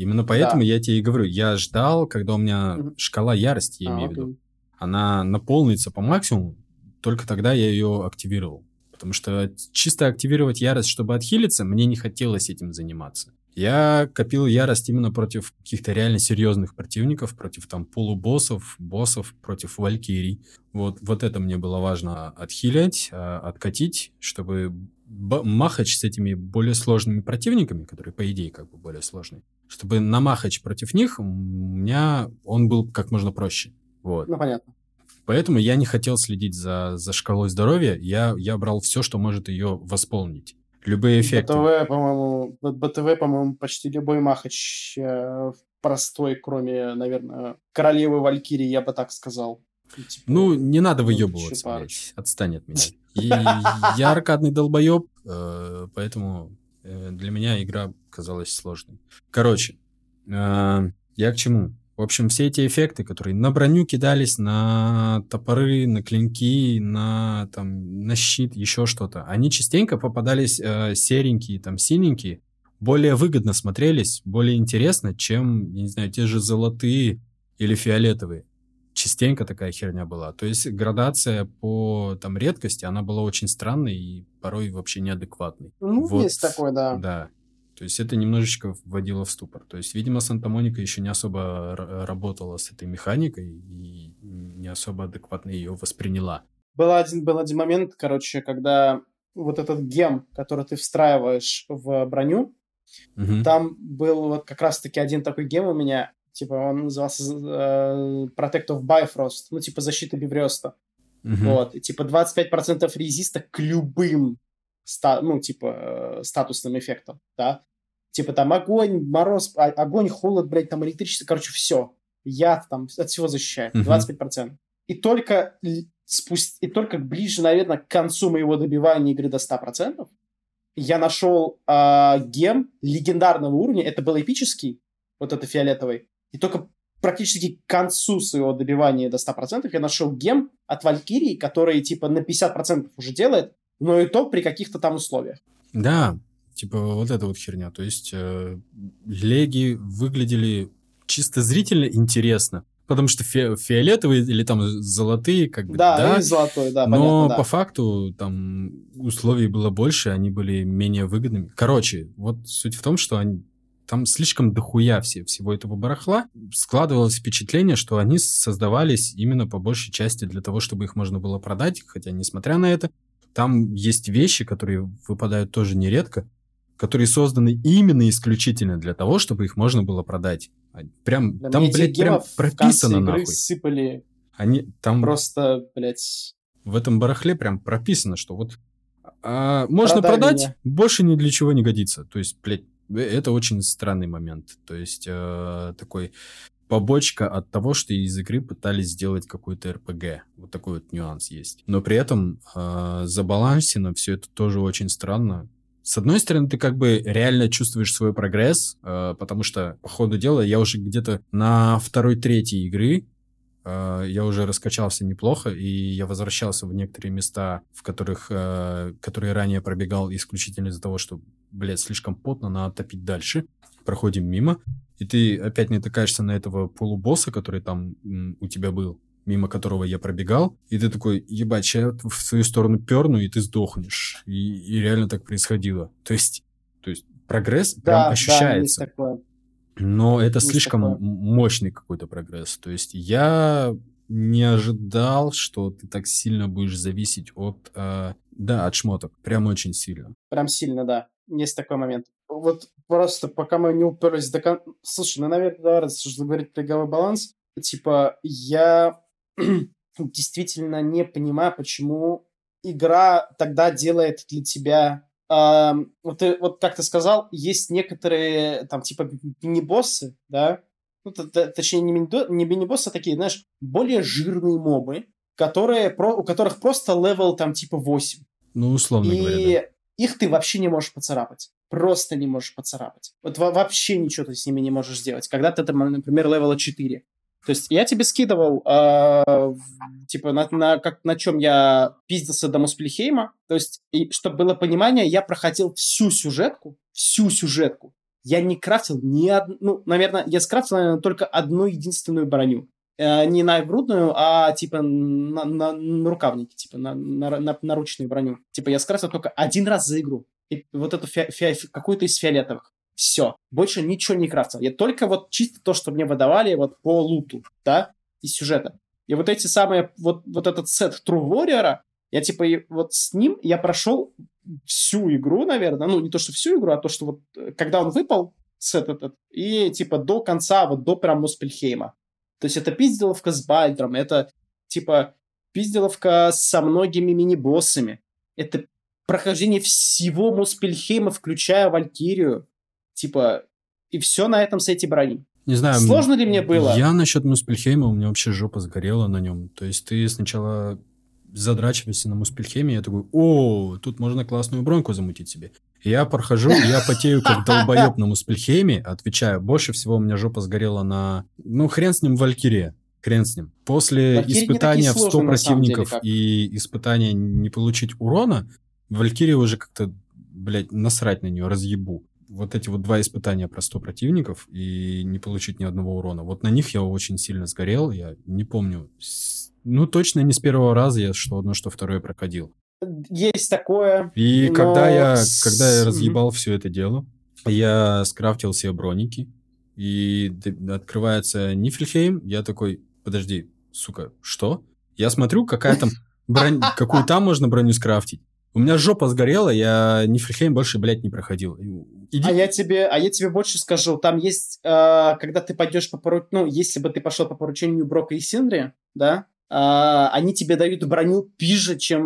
Именно поэтому да. я тебе и говорю, я ждал, когда у меня угу. шкала ярости, я а, имею в виду, она наполнится по максимуму, только тогда я ее активировал. Потому что чисто активировать ярость, чтобы отхилиться, мне не хотелось этим заниматься. Я копил ярость именно против каких-то реально серьезных противников, против там полубоссов, боссов, против валькирий. Вот, вот это мне было важно отхилять, а, откатить, чтобы махач с этими более сложными противниками, которые, по идее, как бы более сложные, чтобы на махач против них у меня он был как можно проще. Вот. Ну, понятно. Поэтому я не хотел следить за, за шкалой здоровья, я, я брал все, что может ее восполнить. Любые эффекты. БТВ, по-моему, БТВ, по-моему, почти любой махач э, простой, кроме, наверное, королевы Валькирии, я бы так сказал. Типа, ну, не надо выебываться, блядь. Отстань от меня. И я аркадный долбоеб, э, поэтому э, для меня игра казалась сложной. Короче, э, я к чему? В общем, все эти эффекты, которые на броню кидались, на топоры, на клинки, на, там, на щит, еще что-то, они частенько попадались серенькие, там, синенькие, более выгодно смотрелись, более интересно, чем, я не знаю, те же золотые или фиолетовые частенько такая херня была. То есть градация по там редкости, она была очень странной и порой вообще неадекватной. Ну, вот, есть такое, да. Да. То есть это немножечко вводило в ступор. То есть, видимо, Санта-Моника еще не особо работала с этой механикой и не особо адекватно ее восприняла. Был один, был один момент, короче, когда вот этот гем, который ты встраиваешь в броню, угу. там был вот как раз-таки один такой гем у меня, Типа он назывался э, Protect of Bifrost, ну, типа защита Бивреста. Uh-huh. Вот, и типа 25% резиста к любым, ста- ну, типа, э, статусным эффектам, да. Типа там огонь, мороз, а- огонь, холод, блядь, там электричество, короче, все. Яд там от всего защищает, uh-huh. 25%. И только спусть... и только ближе, наверное, к концу моего добивания игры до 100%, я нашел э, гем легендарного уровня, это был эпический, вот это фиолетовый, и только практически к концу своего добивания до 100% я нашел гем от Валькирии, который типа на 50% уже делает, но и то при каких-то там условиях. Да, типа вот эта вот херня. То есть э, леги выглядели чисто зрительно интересно, потому что фи фиолетовые или там золотые, как бы, да. Да, золотой, да, Но понятно, да. по факту там условий было больше, они были менее выгодными. Короче, вот суть в том, что они, там слишком дохуя все, всего этого барахла. Складывалось впечатление, что они создавались именно по большей части для того, чтобы их можно было продать, хотя, несмотря на это, там есть вещи, которые выпадают тоже нередко, которые созданы именно исключительно для того, чтобы их можно было продать. А, прям, да там, блядь, прям прописано нахуй. сыпали Они там... Просто, блядь... В этом барахле прям прописано, что вот а, можно Продай продать, меня. больше ни для чего не годится. То есть, блядь, это очень странный момент. То есть э, такой побочка от того, что из игры пытались сделать какой-то РПГ. Вот такой вот нюанс есть. Но при этом э, забалансено все это тоже очень странно. С одной стороны, ты как бы реально чувствуешь свой прогресс, э, потому что, по ходу дела, я уже где-то на второй-третьей игры э, я уже раскачался неплохо, и я возвращался в некоторые места, в которых, э, которые ранее пробегал исключительно из-за того, что, блядь, слишком потно, надо топить дальше. Проходим мимо, и ты опять натыкаешься на этого полубосса, который там у тебя был, мимо которого я пробегал, и ты такой, ебать, я в свою сторону перну, и ты сдохнешь. И, и реально так происходило. То есть, то есть прогресс да, прям ощущается. Да, есть такое. Но это есть слишком такое. мощный какой-то прогресс. То есть я не ожидал, что ты так сильно будешь зависеть от, э, да, от шмоток. Прям очень сильно. Прям сильно, да. Есть такой момент. Вот просто пока мы не уперлись до конца... Слушай, ну, наверное, давай, раз уж говорить про игровой баланс, типа, я действительно не понимаю, почему игра тогда делает для тебя... Вот, ты, вот как ты сказал, есть некоторые там типа мини-боссы, да, ну, точнее, не, мини, не мини-боссы, а такие, знаешь, более жирные мобы, которые, про, у которых просто level там типа 8. Ну, условно и говоря, да. их ты вообще не можешь поцарапать. Просто не можешь поцарапать. Вот вообще ничего ты с ними не можешь сделать. Когда ты там, например, level а 4. То есть я тебе скидывал, э, типа, на, на, как, на чем я пиздился до Муспельхейма. То есть, и, чтобы было понимание, я проходил всю сюжетку, всю сюжетку. Я не крафтил ни одну... Ну, наверное, я скрафтил, наверное, только одну единственную броню. Э, не на а, типа, на, на, на рукавнике, типа, на, на, на наручную броню. Типа, я скрафтил только один раз за игру. И вот эту фи- фи- какую-то из фиолетовых. Все. Больше ничего не крафтил. Я только вот чисто то, что мне выдавали вот по луту, да, из сюжета. И вот эти самые, вот, вот этот сет True Warrior, я типа вот с ним я прошел всю игру, наверное. Ну, не то, что всю игру, а то, что вот э, когда он выпал, сет этот, и типа до конца, вот до прям Муспельхейма. То есть это пизделовка с Бальдром, это типа пизделовка со многими мини-боссами. Это прохождение всего Муспельхейма, включая Валькирию. Типа, и все на этом сете брони. Не знаю. Сложно ли мне было? Я насчет Муспельхейма, у меня вообще жопа сгорела на нем. То есть ты сначала задрачиваешься на Муспельхейме, я такой, о, тут можно классную броньку замутить себе. Я прохожу, я потею как долбоеб на Муспельхейме, отвечаю, больше всего у меня жопа сгорела на... Ну, хрен с ним Валькирия. Хрен с ним. После Валькирии испытания в 100 противников деле, и испытания не получить урона, Валькирия уже как-то, блядь, насрать на нее, разъебу вот эти вот два испытания про 100 противников и не получить ни одного урона. Вот на них я очень сильно сгорел. Я не помню. Ну, точно не с первого раза я что одно, что второе проходил. Есть такое. И но... когда, я, когда я разъебал mm-hmm. все это дело, я скрафтил себе броники, и открывается Нифельхейм, я такой, подожди, сука, что? Я смотрю, какая там бронь, какую там можно броню скрафтить. У меня жопа сгорела, я Нифельхейм больше, блядь, не проходил. Иди. А я тебе, а я тебе больше скажу, там есть, э, когда ты пойдешь по поручению, ну, если бы ты пошел по поручению Брока и Синдри, да, э, они тебе дают броню пиже, чем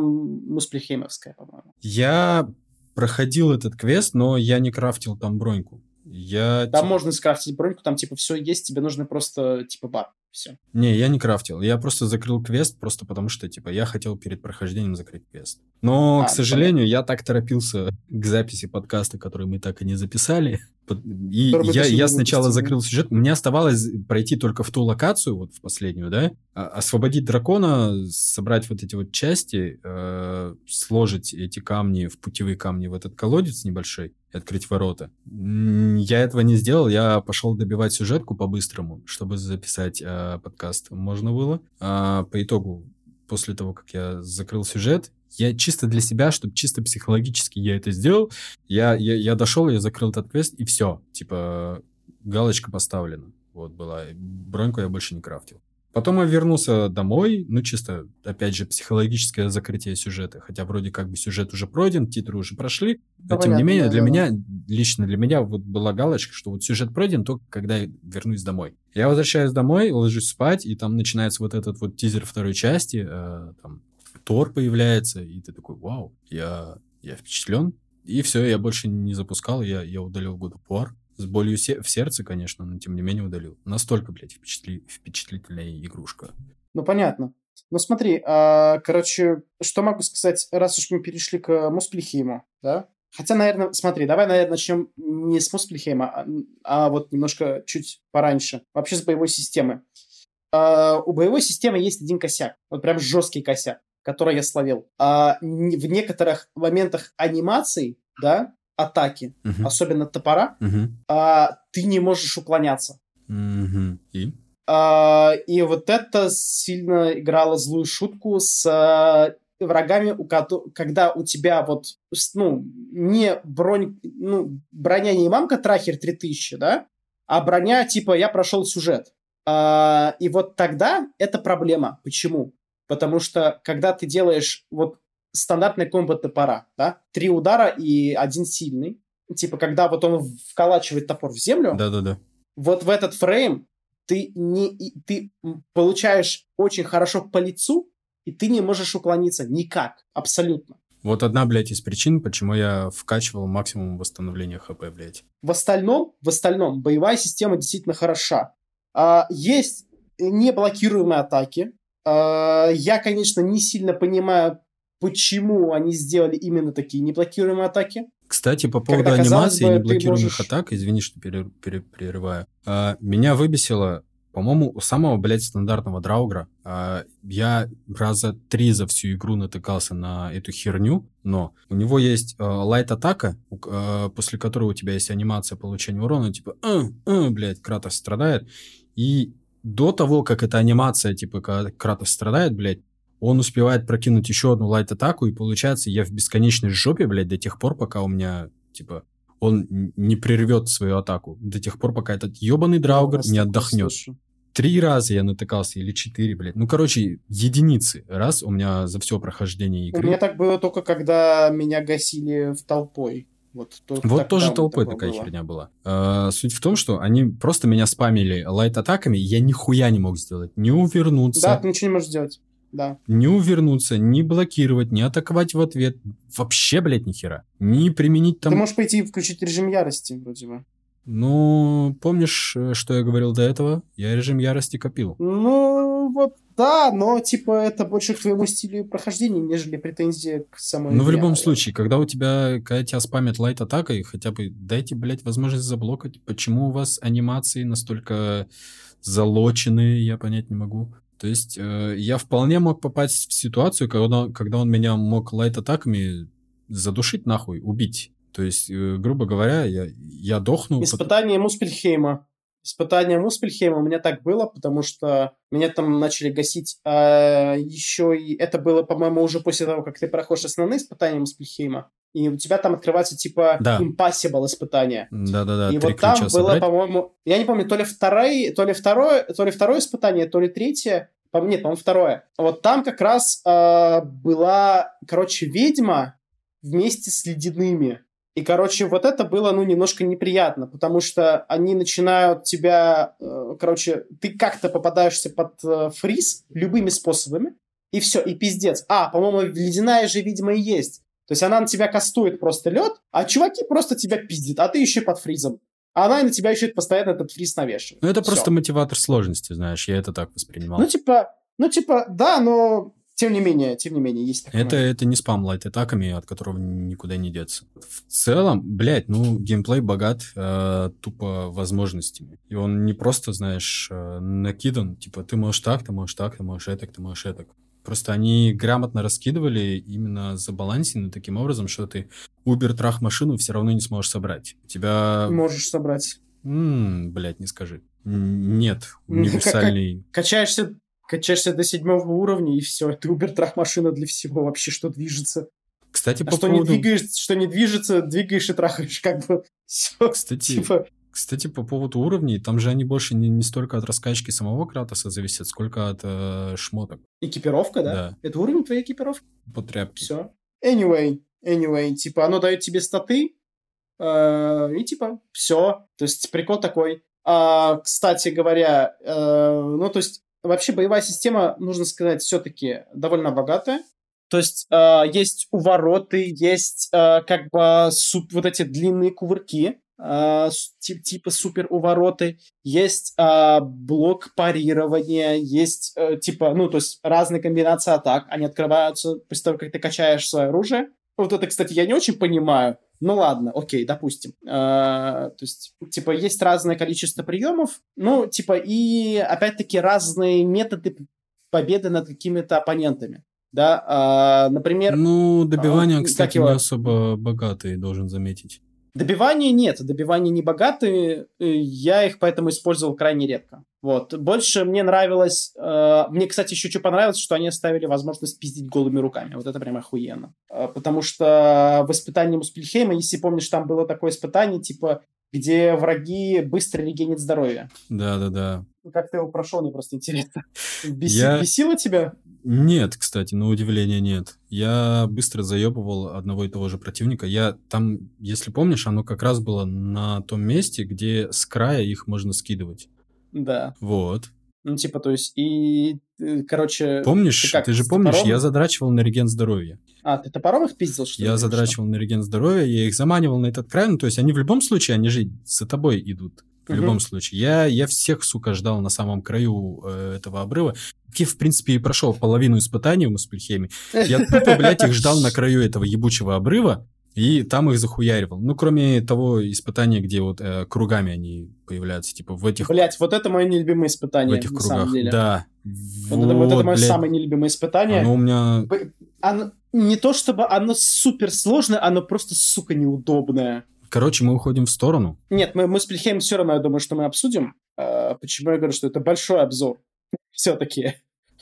Мусплихеймовская, по-моему. Я проходил этот квест, но я не крафтил там броньку. Я... Там типа... можно скрафтить броньку, там типа все есть, тебе нужно просто типа бар все. Не, я не крафтил. Я просто закрыл квест, просто потому что, типа, я хотел перед прохождением закрыть квест. Но, а, к сожалению, понятно. я так торопился к записи подкаста, который мы так и не записали. И я, я сначала закрыл сюжет. Мне оставалось пройти только в ту локацию, вот в последнюю, да, а, освободить дракона, собрать вот эти вот части, э, сложить эти камни в путевые камни в этот колодец небольшой и открыть ворота. Я этого не сделал, я пошел добивать сюжетку по-быстрому, чтобы записать э, подкаст можно было. А по итогу, после того, как я закрыл сюжет, я чисто для себя, чтобы чисто психологически я это сделал, я, я, я дошел, я закрыл этот квест, и все. Типа, галочка поставлена. Вот была. Броньку я больше не крафтил. Потом я вернулся домой, ну, чисто, опять же, психологическое закрытие сюжета. Хотя вроде как бы сюжет уже пройден, титры уже прошли. Но, тем не менее, для меня, лично для меня вот была галочка, что вот сюжет пройден только когда я вернусь домой. Я возвращаюсь домой, ложусь спать, и там начинается вот этот вот тизер второй части. Э, там Тор появляется, и ты такой, вау, я, я впечатлен. И все, я больше не запускал, я, я удалил God of War. С болью се- в сердце, конечно, но тем не менее удалил. Настолько, блядь, впечатли- впечатлительная игрушка. Ну, понятно. Ну, смотри, а, короче, что могу сказать, раз уж мы перешли к Мусплихиму, да? Хотя, наверное, смотри, давай, наверное, начнем не с Муспельхейма, а, а вот немножко чуть пораньше. Вообще с боевой системы. Uh, у боевой системы есть один косяк, вот прям жесткий косяк, который я словил. Uh, в некоторых моментах анимации, да, атаки, uh-huh. особенно топора, uh-huh. uh, ты не можешь уклоняться. Uh-huh. И? и вот это сильно играло злую шутку с врагами, у которых, когда у тебя вот, ну, не бронь, ну, броня не мамка Трахер 3000, да, а броня типа я прошел сюжет. А, и вот тогда это проблема. Почему? Потому что когда ты делаешь вот стандартный комбо топора, да, три удара и один сильный, типа когда вот он вколачивает топор в землю, да-да-да, вот в этот фрейм ты не ты получаешь очень хорошо по лицу, и ты не можешь уклониться никак, абсолютно. Вот одна, блядь, из причин, почему я вкачивал максимум восстановления ХП, блядь. В остальном, в остальном, боевая система действительно хороша. А, есть неблокируемые атаки. А, я, конечно, не сильно понимаю, почему они сделали именно такие неблокируемые атаки. Кстати, по поводу Когда, анимации бы, неблокируемых можешь... атак, извини, что перерываю, а, меня выбесило по-моему, у самого, блядь, стандартного драугра. Э, я раза три за всю игру натыкался на эту херню, но у него есть э, лайт-атака, э, после которой у тебя есть анимация получения урона, типа, э, э, блядь, Кратос страдает, и до того, как эта анимация, типа, когда Кратос страдает, блядь, он успевает прокинуть еще одну лайт-атаку, и получается, я в бесконечной жопе, блядь, до тех пор, пока у меня, типа, он не прервет свою атаку до тех пор, пока этот ебаный драугер не отдохнет. Слышу. Три раза я натыкался, или четыре, блядь. Ну, короче, единицы раз у меня за все прохождение игры. У меня так было только, когда меня гасили в толпой. Вот, то, вот тоже толпой такая было. херня была. А, суть в том, что они просто меня спамили лайт-атаками, я нихуя не мог сделать. Не увернуться. Да, ты ничего не можешь сделать. Да. Не увернуться, не блокировать, не атаковать в ответ. Вообще, блядь, нихера. Не применить там... Ты можешь пойти и включить режим ярости, вроде бы. Ну, помнишь, э, что я говорил до этого? Я режим ярости копил. Ну, вот да, но типа это больше к твоему стилю прохождения, нежели претензия к самой Ну, в любом случае, когда у тебя, когда тебя спамят лайт-атакой, хотя бы дайте, блядь, возможность заблокать. Почему у вас анимации настолько залочены, я понять не могу. То есть э, я вполне мог попасть в ситуацию, когда, когда он меня мог лайт-атаками задушить нахуй, убить. То есть, э, грубо говоря, я, я дохну... Испытание. Муспельхейма. Испытание Муспельхейма у меня так было, потому что меня там начали гасить. А еще и это было, по-моему, уже после того, как ты проходишь основные испытания Муспельхейма. И у тебя там открывается типа да. impossible испытание. Да-да-да. И вот там было, по-моему, я не помню, то ли второе, то ли второе, то ли второе испытание, то ли третье. Нет, по-моему, второе. Вот там как раз э, была, короче, ведьма вместе с ледяными. И, короче, вот это было, ну, немножко неприятно, потому что они начинают тебя, э, короче, ты как-то попадаешься под э, фриз любыми способами, и все, и пиздец. А, по-моему, ледяная же, видимо, и есть. То есть она на тебя кастует просто лед, а чуваки просто тебя пиздят, а ты еще под фризом. А она на тебя еще постоянно этот фриз навешивает. Ну, это Все. просто мотиватор сложности, знаешь, я это так воспринимал. Ну, типа, ну, типа, да, но тем не менее, тем не менее, есть такое. Это, это не спам лайт-атаками, от которого никуда не деться. В целом, блядь, ну, геймплей богат э, тупо возможностями. И он не просто, знаешь, э, накидан, типа, ты можешь так, ты можешь так, ты можешь это, ты можешь это. Просто они грамотно раскидывали именно забалансены таким образом, что ты убер-трах машину все равно не сможешь собрать. У тебя... Можешь собрать. М-м, блядь, не скажи. Нет, универсальный... Качаешься качаешься до седьмого уровня, и все, ты убер-трах машина для всего вообще, что движется. Кстати, а по что поводу... не двигаешь, что не движется, двигаешь и трахаешь, как бы все. Кстати, типа... кстати, по поводу уровней, там же они больше не, не столько от раскачки самого Кратоса зависят, сколько от э, шмоток. Экипировка, да? Да. Это уровень твоей экипировки? По тряпке. Все. Anyway, anyway, типа оно дает тебе статы, э, и типа все. То есть прикол такой. А, кстати говоря, э, ну то есть вообще боевая система, нужно сказать, все-таки довольно богатая. То есть э, есть увороты, есть э, как бы суп, вот эти длинные кувырки, э, тип, типа супер увороты, есть э, блок парирования, есть э, типа, ну, то есть разные комбинации атак, они открываются после того, как ты качаешь свое оружие. Вот это, кстати, я не очень понимаю, ну ладно, окей, допустим. А, то есть, типа, есть разное количество приемов, ну, типа, и опять-таки разные методы победы над какими-то оппонентами. Да, а, например... Ну, добивание, а, кстати, его... не особо богатый, должен заметить. Добивания нет, добивания не богатые, я их поэтому использовал крайне редко. Вот. Больше мне нравилось... Э, мне, кстати, еще что понравилось, что они оставили возможность пиздить голыми руками. Вот это прям охуенно. Э, потому что в испытании Муспельхейма, если помнишь, там было такое испытание, типа, где враги быстро регенят здоровье. Да-да-да. Как ты его прошел, мне просто интересно. Беси... Я... Бесило тебя? Нет, кстати, на удивление нет. Я быстро заебывал одного и того же противника. Я там, если помнишь, оно как раз было на том месте, где с края их можно скидывать. Да. Вот. Ну, типа, то есть, и, э, короче... Помнишь, ты, как, ты же помнишь, топором? я задрачивал на реген здоровья. А, ты топором их пиздил, что ли? Я задрачивал что? на реген здоровья, я их заманивал на этот край, ну, то есть, они в любом случае, они же за тобой идут. В угу. любом случае. Я, я всех, сука, ждал на самом краю э, этого обрыва. Я, в принципе, и прошел половину испытаний в Маспельхеме. Я тупо, блядь, их ждал на краю этого ебучего обрыва. И там их захуяривал. Ну, кроме того испытания, где вот э, кругами они появляются, типа в этих... Блять, вот это мое нелюбимое испытание, В этих кругах, да. Вот, вот, это, вот это мое блядь. самое нелюбимое испытание. Оно у меня... Оно, не то чтобы оно супер сложное, оно просто, сука, неудобное. Короче, мы уходим в сторону. Нет, мы, мы с Плехеем все равно, я думаю, что мы обсудим. А, почему я говорю, что это большой обзор? Все-таки.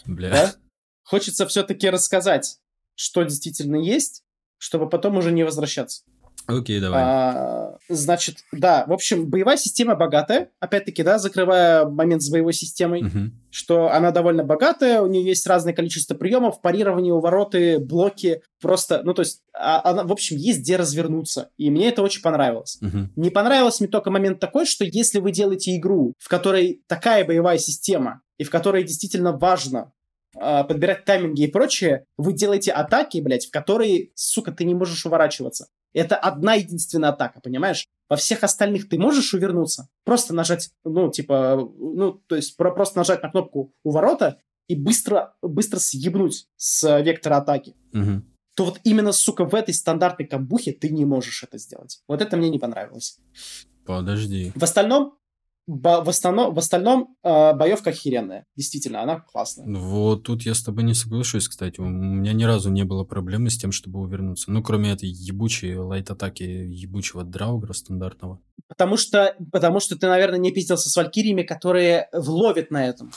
Бля. Да? Хочется все-таки рассказать, что действительно есть, чтобы потом уже не возвращаться. Окей, давай. А, значит, да, в общем, боевая система богатая. Опять-таки, да, закрывая момент с боевой системой, угу. что она довольно богатая, у нее есть разное количество приемов, парирование, увороты, блоки. Просто, ну, то есть, а, она, в общем, есть где развернуться. И мне это очень понравилось. Угу. Не понравилось мне только момент такой, что если вы делаете игру, в которой такая боевая система, и в которой действительно важно подбирать тайминги и прочее, вы делаете атаки, блядь, в которые, сука, ты не можешь уворачиваться. Это одна единственная атака, понимаешь? Во всех остальных ты можешь увернуться, просто нажать, ну, типа, ну, то есть про просто нажать на кнопку у ворота и быстро, быстро съебнуть с вектора атаки. Угу. То вот именно, сука, в этой стандартной камбухе ты не можешь это сделать. Вот это мне не понравилось. Подожди. В остальном, в остальном, в остальном э, боевка охеренная. Действительно, она классная. Вот тут я с тобой не соглашусь, кстати. У меня ни разу не было проблемы с тем, чтобы увернуться. Ну, кроме этой ебучей лайт-атаки ебучего драугра стандартного. Потому что, потому что ты, наверное, не пиздился с валькириями, которые вловят на этом.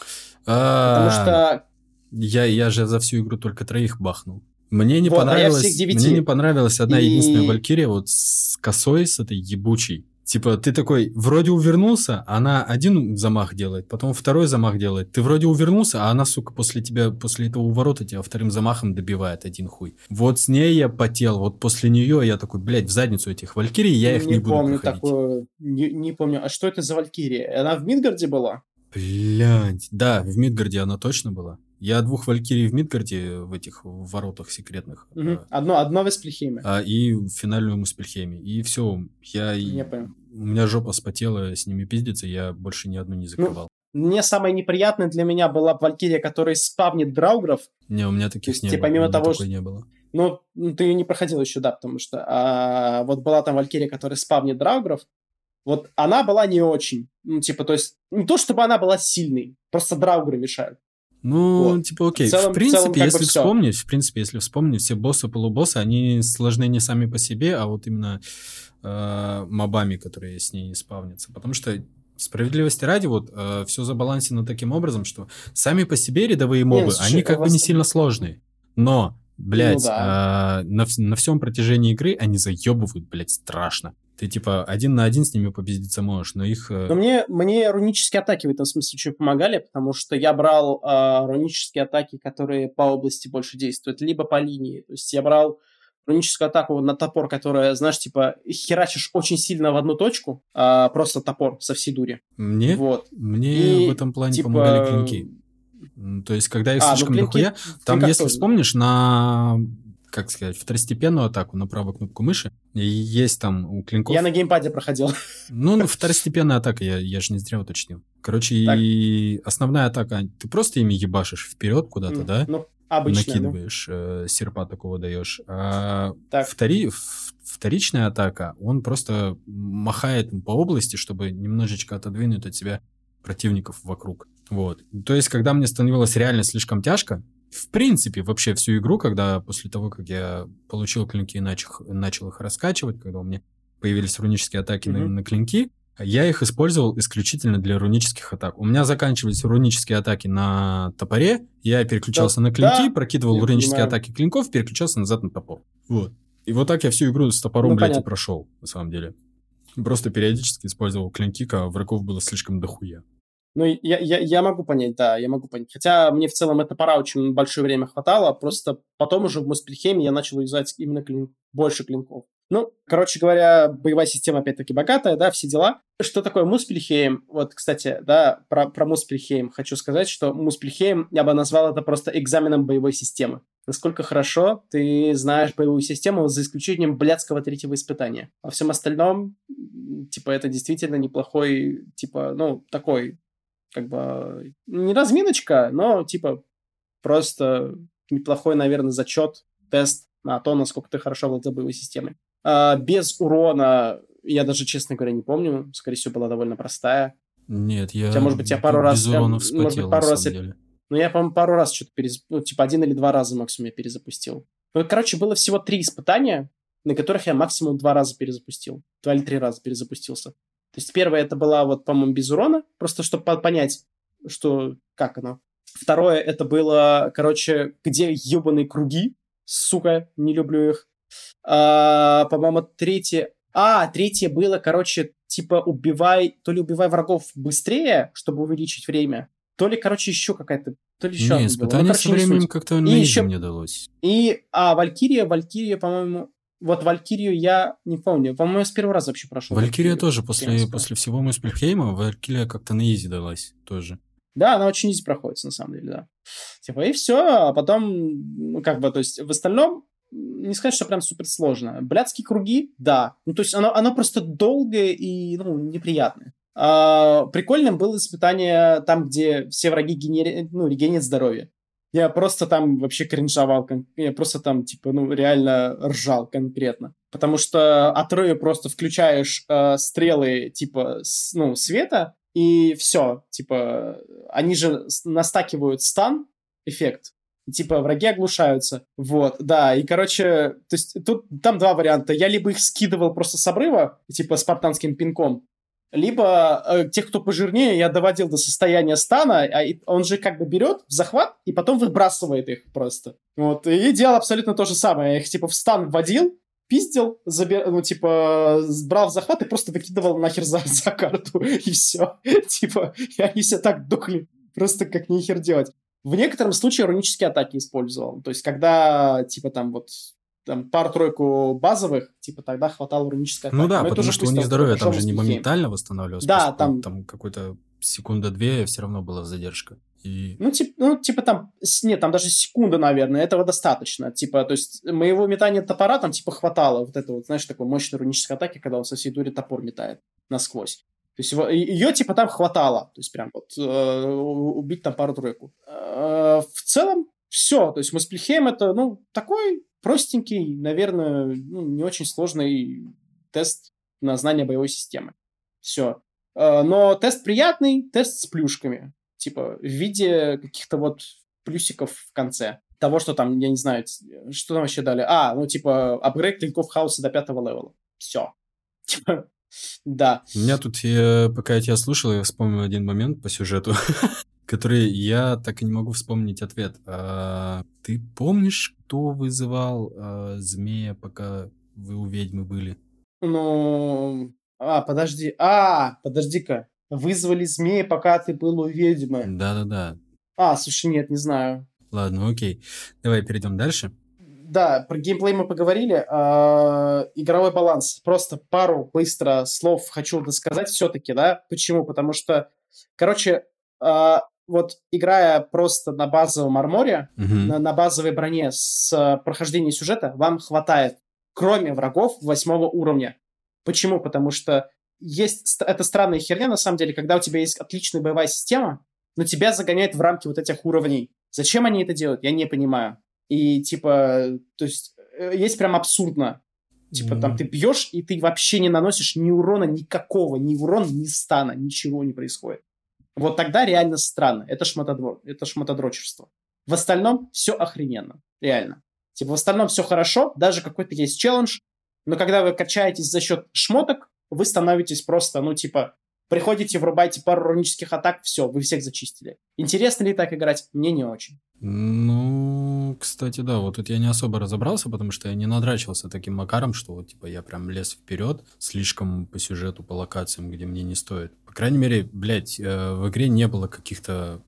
А-а-а. Потому что... Я, я же за всю игру только троих бахнул. Мне не вот, понравилось, а мне не понравилась одна и... единственная валькирия вот с косой, с этой ебучей. Типа, ты такой, вроде увернулся, она один замах делает, потом второй замах делает. Ты вроде увернулся, а она, сука, после тебя, после этого уворота тебя вторым замахом добивает один хуй. Вот с ней я потел, вот после нее я такой, блядь, в задницу этих валькирий, я их не, не буду помню проходить. Такое, не, не помню. А что это за валькирия? Она в Мидгарде была? Блядь, да, в Мидгарде она точно была. Я двух Валькирий в Мидгарде, в этих воротах секретных. Угу. А, одно, одно в Эспельхейме. А, и финальную в Эспельхейме. И все, я... Я понял. У меня жопа спотела с ними пиздиться, я больше ни одну не ну, закрывал. Ну, мне самое неприятное для меня была Валькирия, которая спавнит драугров. Не, у меня таких не типа, было. Помимо того, что... не было. Ну, ты ее не проходил еще, да, потому что а, вот была там Валькирия, которая спавнит драугров, вот она была не очень. Ну, типа, то есть, не то чтобы она была сильной, просто драугры мешают. Ну, вот. типа, окей. В, целом, в принципе, в целом, если вспомнить, в принципе, если вспомнить, все боссы, полубоссы, они сложны не сами по себе, а вот именно э, мобами, которые с ней спавнятся. Потому что справедливости ради, вот э, все забалансено таким образом, что сами по себе рядовые мобы, Нет, они как бы не сильно сложные. Но, блядь, ну, да. э, на, на всем протяжении игры они заебывают, блядь, страшно. Ты, типа, один на один с ними побездиться можешь, но их... Э, но мне, мне рунические атаки в этом смысле очень помогали, потому что я брал э, рунические атаки, которые по области больше действуют, либо по линии. То есть я брал руническую атаку на топор, которая, знаешь, типа, херачишь очень сильно в одну точку, а просто топор со всей дури. Мне? Вот. Мне И, в этом плане типа... помогали клинки. То есть, когда их а, ну, слишком ну, клинки, дохуя, там, если тоже, вспомнишь, на как сказать, второстепенную атаку на правую кнопку мыши. И есть там у клинков... Я на геймпаде проходил. Ну, ну второстепенная атака, я, я же не зря уточнил. Короче, так. и основная атака, ты просто ими ебашишь вперед куда-то, mm, да? Ну, Обычная, накидываешь, э, серпа такого даешь. А так. Втори, вторичная атака, он просто махает по области, чтобы немножечко отодвинуть от себя противников вокруг. Вот. То есть, когда мне становилось реально слишком тяжко, в принципе, вообще всю игру, когда после того, как я получил клинки и начал, начал их раскачивать, когда у меня появились рунические атаки mm-hmm. на, на клинки, я их использовал исключительно для рунических атак. У меня заканчивались рунические атаки на топоре, я переключался да, на клинки, да, прокидывал рунические понимаю. атаки клинков, переключался назад на топор. Вот. И вот так я всю игру с топором, ну, блядь, понятно. и прошел, на самом деле. Просто периодически использовал клинки, а врагов было слишком дохуя. Ну, я, я, я могу понять, да, я могу понять. Хотя мне в целом это пора очень большое время хватало, просто потом уже в Моспельхеме я начал юзать именно клин... больше клинков. Ну, короче говоря, боевая система опять-таки богатая, да, все дела. Что такое Муспельхейм? Вот, кстати, да, про, про Муспельхейм хочу сказать, что Муспельхейм, я бы назвал это просто экзаменом боевой системы. Насколько хорошо ты знаешь боевую систему, за исключением блядского третьего испытания. Во всем остальном, типа, это действительно неплохой, типа, ну, такой, как бы, не разминочка, но, типа, просто неплохой, наверное, зачет, тест на то, насколько ты хорошо владел боевой системой. А, без урона, я даже, честно говоря, не помню. Скорее всего, была довольно простая. Нет, я Хотя, может быть, я пару раз... урона вспотел, может быть, пару раз... Я... Ну, я, по-моему, пару раз что-то перез... Ну, типа, один или два раза максимум я перезапустил. Ну, короче, было всего три испытания, на которых я максимум два раза перезапустил. Два или три раза перезапустился. То есть первое это была вот, по-моему, без урона, просто чтобы понять, что, как оно. Второе это было, короче, где ебаные круги, сука, не люблю их. А, по-моему, третье... А, третье было, короче, типа убивай... То ли убивай врагов быстрее, чтобы увеличить время, то ли, короче, еще какая-то... То ли еще не, испытание ну, короче, со временем как-то на еще... мне далось. И, а, Валькирия, Валькирия, по-моему... Вот Валькирию я не помню. По-моему, я с первого раза вообще прошел. Валькирия тоже. После, после всего Муспельхейма Валькирия как-то на изи далась тоже. Да, она очень изи проходит, на самом деле, да. Типа, и все, а потом, ну, как бы, то есть, в остальном, не сказать, что прям супер сложно. Блядские круги, да. Ну, то есть оно, оно просто долгое и, ну, неприятное. А, прикольным было испытание там, где все враги генери... ну, регенят здоровье. Я просто там вообще кринжовал, я просто там, типа, ну, реально ржал конкретно. Потому что от Роя просто включаешь э, стрелы, типа, с, ну, света, и все, типа, они же настакивают стан, эффект, типа враги оглушаются. Вот, да, и, короче, то есть тут там два варианта. Я либо их скидывал просто с обрыва, типа спартанским пинком, либо э, тех, кто пожирнее, я доводил до состояния стана, а он же как бы берет в захват и потом выбрасывает их просто. Вот, и делал абсолютно то же самое. Я их типа в стан вводил, пиздил, забир... ну, типа, брал в захват и просто выкидывал нахер за, за карту, и все. Типа, и они все так духли. Просто как нехер делать. В некотором случае рунические атаки использовал. То есть, когда, типа, там вот там пару-тройку базовых, типа, тогда хватало рунической атаки. Ну да, Но потому что у них здоровье там же не моментально восстанавливалось. Да, там... Там какой-то секунда-две все равно была задержка. И... Ну, типа, ну, типа там, нет, там даже секунда, наверное, этого достаточно. Типа, то есть моего метания топора там, типа, хватало вот это вот, знаешь, такой мощной рунической атаки, когда он со всей дури топор метает насквозь. То есть его, ее типа там хватало, то есть прям вот э, убить там пару-тройку. Э, в целом все, то есть Муспельхейм это, ну, такой простенький, наверное, ну, не очень сложный тест на знание боевой системы. Все. Э, но тест приятный, тест с плюшками. Типа в виде каких-то вот плюсиков в конце. Того, что там, я не знаю, что там вообще дали. А, ну типа апгрейд клинков хаоса до пятого левела. Все. Типа, да. У меня тут, я, пока я тебя слушал, я вспомнил один момент по сюжету, который я так и не могу вспомнить ответ. А, ты помнишь, кто вызывал а, змея, пока вы у ведьмы были? Ну, а, подожди. А, подожди-ка. Вызвали змея, пока ты был у ведьмы. Да-да-да. А, слушай, нет, не знаю. Ладно, окей. Давай перейдем дальше да, про геймплей мы поговорили. Э, игровой баланс. Просто пару быстро слов хочу сказать все-таки, да. Почему? Потому что, короче, э, вот играя просто на базовом арморе, угу. на, на базовой броне с прохождением сюжета, вам хватает, кроме врагов восьмого уровня. Почему? Потому что есть это странная херня, на самом деле, когда у тебя есть отличная боевая система, но тебя загоняет в рамки вот этих уровней Зачем они это делают, я не понимаю. И типа, то есть, э, есть прям абсурдно. Типа, mm-hmm. там ты бьешь, и ты вообще не наносишь ни урона никакого, ни урона, ни стана, ничего не происходит. Вот тогда реально странно. Это шмотодро... это шмотодрочерство. В остальном все охрененно. Реально. Типа, в остальном все хорошо, даже какой-то есть челлендж, но когда вы качаетесь за счет шмоток, вы становитесь просто, ну, типа, приходите, врубаете пару рунических атак, все, вы всех зачистили. Интересно ли так играть? Мне не очень. Ну, кстати, да, вот тут я не особо разобрался, потому что я не надрачивался таким макаром, что вот, типа, я прям лез вперед, слишком по сюжету, по локациям, где мне не стоит. По крайней мере, блядь, э, в игре не было каких-то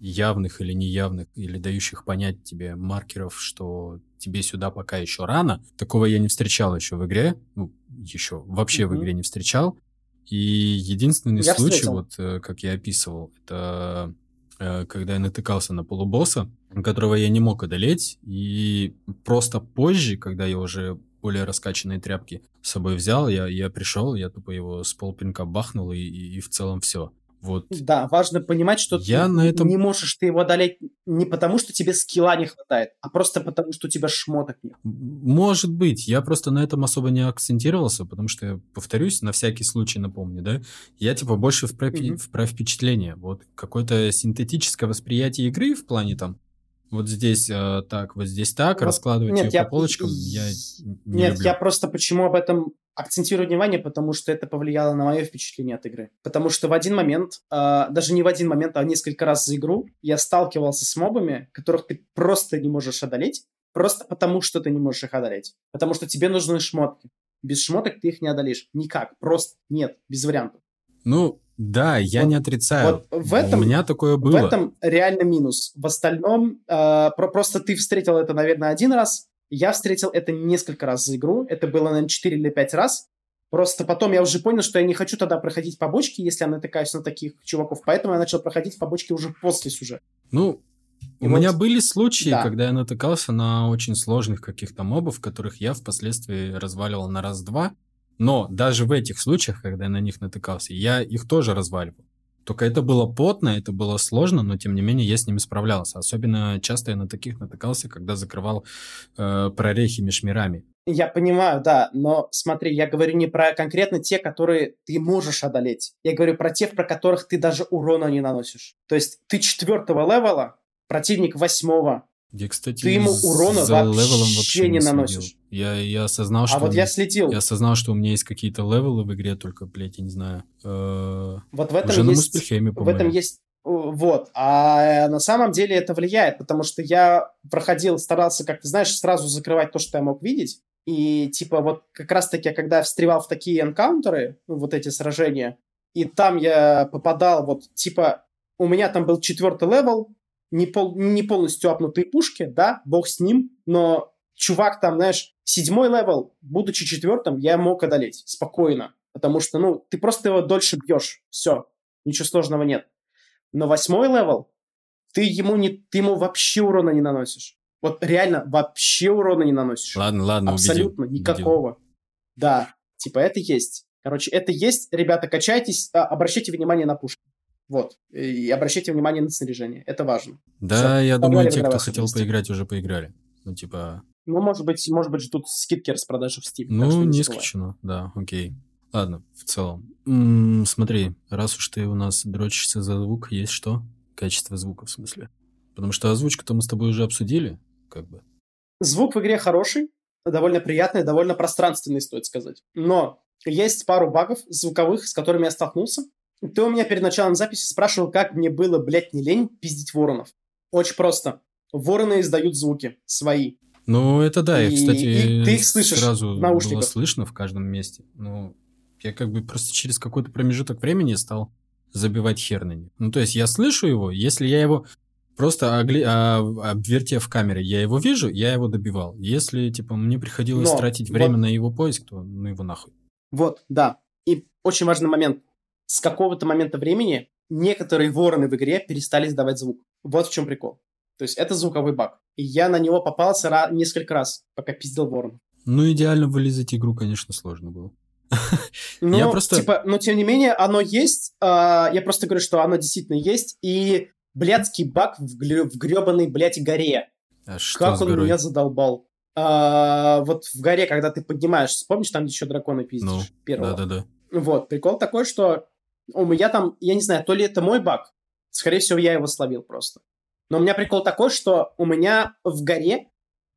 явных или неявных, или дающих понять тебе маркеров, что тебе сюда пока еще рано. Такого я не встречал еще в игре. Ну, еще вообще mm-hmm. в игре не встречал. И единственный я случай, встретил. вот э, как я описывал, это когда я натыкался на полубосса, которого я не мог одолеть, и просто позже, когда я уже более раскачанные тряпки с собой взял, я, я пришел, я тупо его с полпинка бахнул, и, и, и в целом все. Вот. Да, важно понимать, что я ты на этом... не можешь ты его одолеть не потому, что тебе скилла не хватает, а просто потому, что у тебя шмоток нет. Может быть. Я просто на этом особо не акцентировался, потому что, повторюсь, на всякий случай напомню, да, я типа больше в про, mm-hmm. в про впечатление. Вот какое-то синтетическое восприятие игры в плане там вот здесь э, так, вот здесь так, вот, раскладывать нет, ее я, по полочкам, я не Нет, люблю. я просто почему об этом акцентирую внимание, потому что это повлияло на мое впечатление от игры. Потому что в один момент, э, даже не в один момент, а несколько раз за игру, я сталкивался с мобами, которых ты просто не можешь одолеть, просто потому что ты не можешь их одолеть. Потому что тебе нужны шмотки. Без шмоток ты их не одолеешь. Никак. Просто нет. Без вариантов. Ну, да, я вот, не отрицаю. Вот в этом, У меня такое было. В этом реально минус. В остальном, э, про, просто ты встретил это, наверное, один раз, я встретил это несколько раз за игру. Это было, наверное, 4 или 5 раз. Просто потом я уже понял, что я не хочу тогда проходить побочки, если я натыкаюсь на таких чуваков. Поэтому я начал проходить побочки уже после сюжета. Ну, и у вот, меня были случаи, да. когда я натыкался на очень сложных каких-то мобов, которых я впоследствии разваливал на раз-два. Но даже в этих случаях, когда я на них натыкался, я их тоже разваливал. Только это было потно, это было сложно, но тем не менее я с ними справлялся. Особенно часто я на таких натыкался, когда закрывал э, прорехи между мирами. Я понимаю, да, но смотри, я говорю не про конкретно те, которые ты можешь одолеть. Я говорю про тех, про которых ты даже урона не наносишь. То есть ты четвертого level а, противник восьмого, я, кстати, ты ему урона вообще, вообще не наносишь. Я, я осознал, что... А вот я следил. Я осознал, что у меня есть какие-то level ы в игре, только, блядь, я не знаю. Э, вот в этом уже есть... На Муспельхейме, в этом есть... Вот. А на самом деле это влияет, потому что я проходил, старался, как ты знаешь, сразу закрывать то, что я мог видеть. И, типа, вот как раз-таки, когда я встревал в такие encounter ы, ну, вот эти сражения, и там я попадал, вот, типа, у меня там был четвертый level, не, пол, не полностью апнутые пушки, да, бог с ним, но чувак там, знаешь, седьмой level, будучи четвертым, я мог одолеть спокойно, потому что, ну, ты просто его дольше бьешь, все, ничего сложного нет. Но восьмой level, ты ему, не, ты ему вообще урона не наносишь. Вот реально вообще урона не наносишь. Ладно, ладно, Абсолютно убедил, никакого. Убедил. Да, типа это есть. Короче, это есть. Ребята, качайтесь, а, обращайте внимание на пушки. Вот. И обращайте внимание на снаряжение. Это важно. Да, Все. я думаю, те, кто хотел поиграть, уже поиграли. Ну, типа... Ну, может быть, может быть, ждут скидки распродажи в Steam. Ну, не исключено, да, окей. Ладно, в целом. М-м, смотри, раз уж ты у нас дрочишься за звук, есть что? Качество звука, в смысле. Потому что озвучку-то мы с тобой уже обсудили, как бы. Звук в игре хороший, довольно приятный, довольно пространственный, стоит сказать. Но есть пару багов звуковых, с которыми я столкнулся. Ты у меня перед началом записи спрашивал, как мне было, блядь, не лень пиздить воронов. Очень просто. Вороны издают звуки свои. Ну, это да, и, и кстати, и ты их слышишь сразу было слышно в каждом месте. Ну, я как бы просто через какой-то промежуток времени стал забивать хер на них. Ну, то есть я слышу его, если я его просто огли... а, обвертев в камере, я его вижу, я его добивал. Если, типа, мне приходилось Но, тратить время вот... на его поиск, то ну его нахуй. Вот, да. И очень важный момент с какого-то момента времени некоторые вороны в игре перестали издавать звук. Вот в чем прикол. То есть это звуковой баг. И я на него попался несколько раз, пока пиздил ворон. Ну, идеально вылезать игру, конечно, сложно было. Ну, я просто... типа, но тем не менее, оно есть. Э, я просто говорю, что оно действительно есть. И блядский баг в, грё- в гребаной, блядь, горе. А что как он горой? меня задолбал. А, вот в горе, когда ты поднимаешься, помнишь, там еще дракона пиздишь? Ну, первого. Да-да-да. Вот, прикол такой, что у меня там, я не знаю, то ли это мой баг, скорее всего, я его словил просто. Но у меня прикол такой, что у меня в горе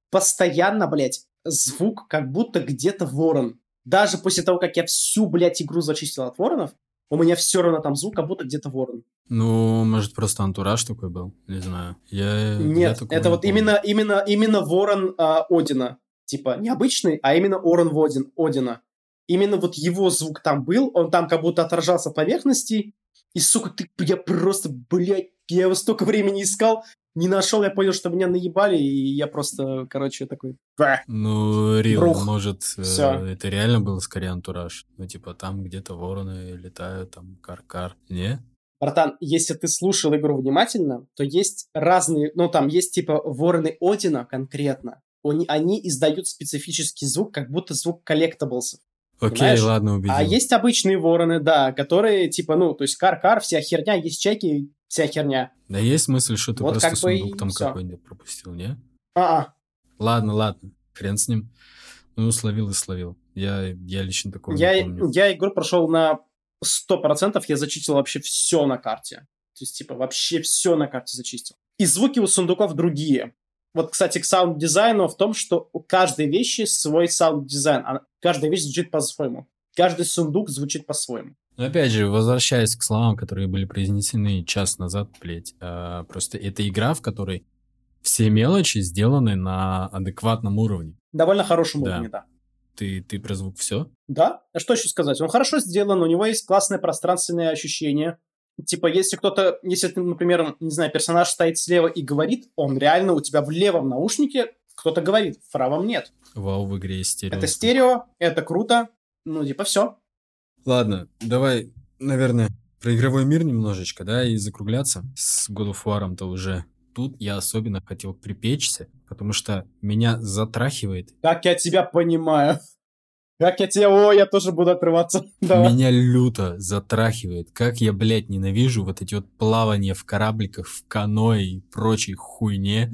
постоянно, блядь, звук, как будто где-то ворон. Даже после того, как я всю, блядь, игру зачистил от воронов, у меня все равно там звук, как будто где-то ворон. Ну, может, просто антураж такой был, не знаю. Я, я Нет, такого это не вот помню. именно, именно, именно ворон а, Одина. Типа, не обычный, а именно Орон Водин, Одина. Именно вот его звук там был, он там как будто отражался от поверхности. И, сука, ты, я просто, блядь, я его столько времени искал, не нашел, я понял, что меня наебали, и я просто, короче, такой... «Бэ». Ну, Рил, может, э, Всё. это реально был скорее антураж. Ну, типа, там где-то вороны летают, там кар-кар. Не? Братан, если ты слушал игру внимательно, то есть разные, ну там есть типа вороны Одина конкретно. Они, они издают специфический звук, как будто звук коллектаблсов. Окей, Понимаешь? ладно, убедил. А есть обычные вороны, да, которые типа, ну, то есть кар-кар, вся херня, есть чеки, вся херня. Да есть мысль, что ты Вот просто как бы сундук там всё. какой-нибудь пропустил, не? А-а. Ладно, ладно, хрен с ним. Ну, словил и словил. Я, я лично такого не Я, помню. я игру прошел на 100%, я зачистил вообще все на карте. То есть, типа, вообще все на карте зачистил. И звуки у сундуков другие. Вот, кстати, к саунд-дизайну в том, что у каждой вещи свой саунд-дизайн. а Каждая вещь звучит по-своему. Каждый сундук звучит по-своему. Но опять же, возвращаясь к словам, которые были произнесены час назад, блядь, а, просто это игра, в которой все мелочи сделаны на адекватном уровне. Довольно хорошем Да. уровне, да. Ты, ты про звук все? Да? А что еще сказать? Он хорошо сделан, у него есть классное пространственное ощущение. Типа, если кто-то, если ты, например, не знаю, персонаж стоит слева и говорит, он реально у тебя в левом наушнике кто-то говорит, в правом нет. Вау, в игре есть стерео. Это стерео, это круто. Ну, типа, все. Ладно, давай, наверное, про игровой мир немножечко, да, и закругляться. С God of War-то уже тут я особенно хотел припечься, потому что меня затрахивает Как я тебя понимаю. Как я тебя... О, я тоже буду отрываться. Давай. Меня люто затрахивает. Как я, блядь, ненавижу вот эти вот плавания в корабликах, в каноэ и прочей хуйне.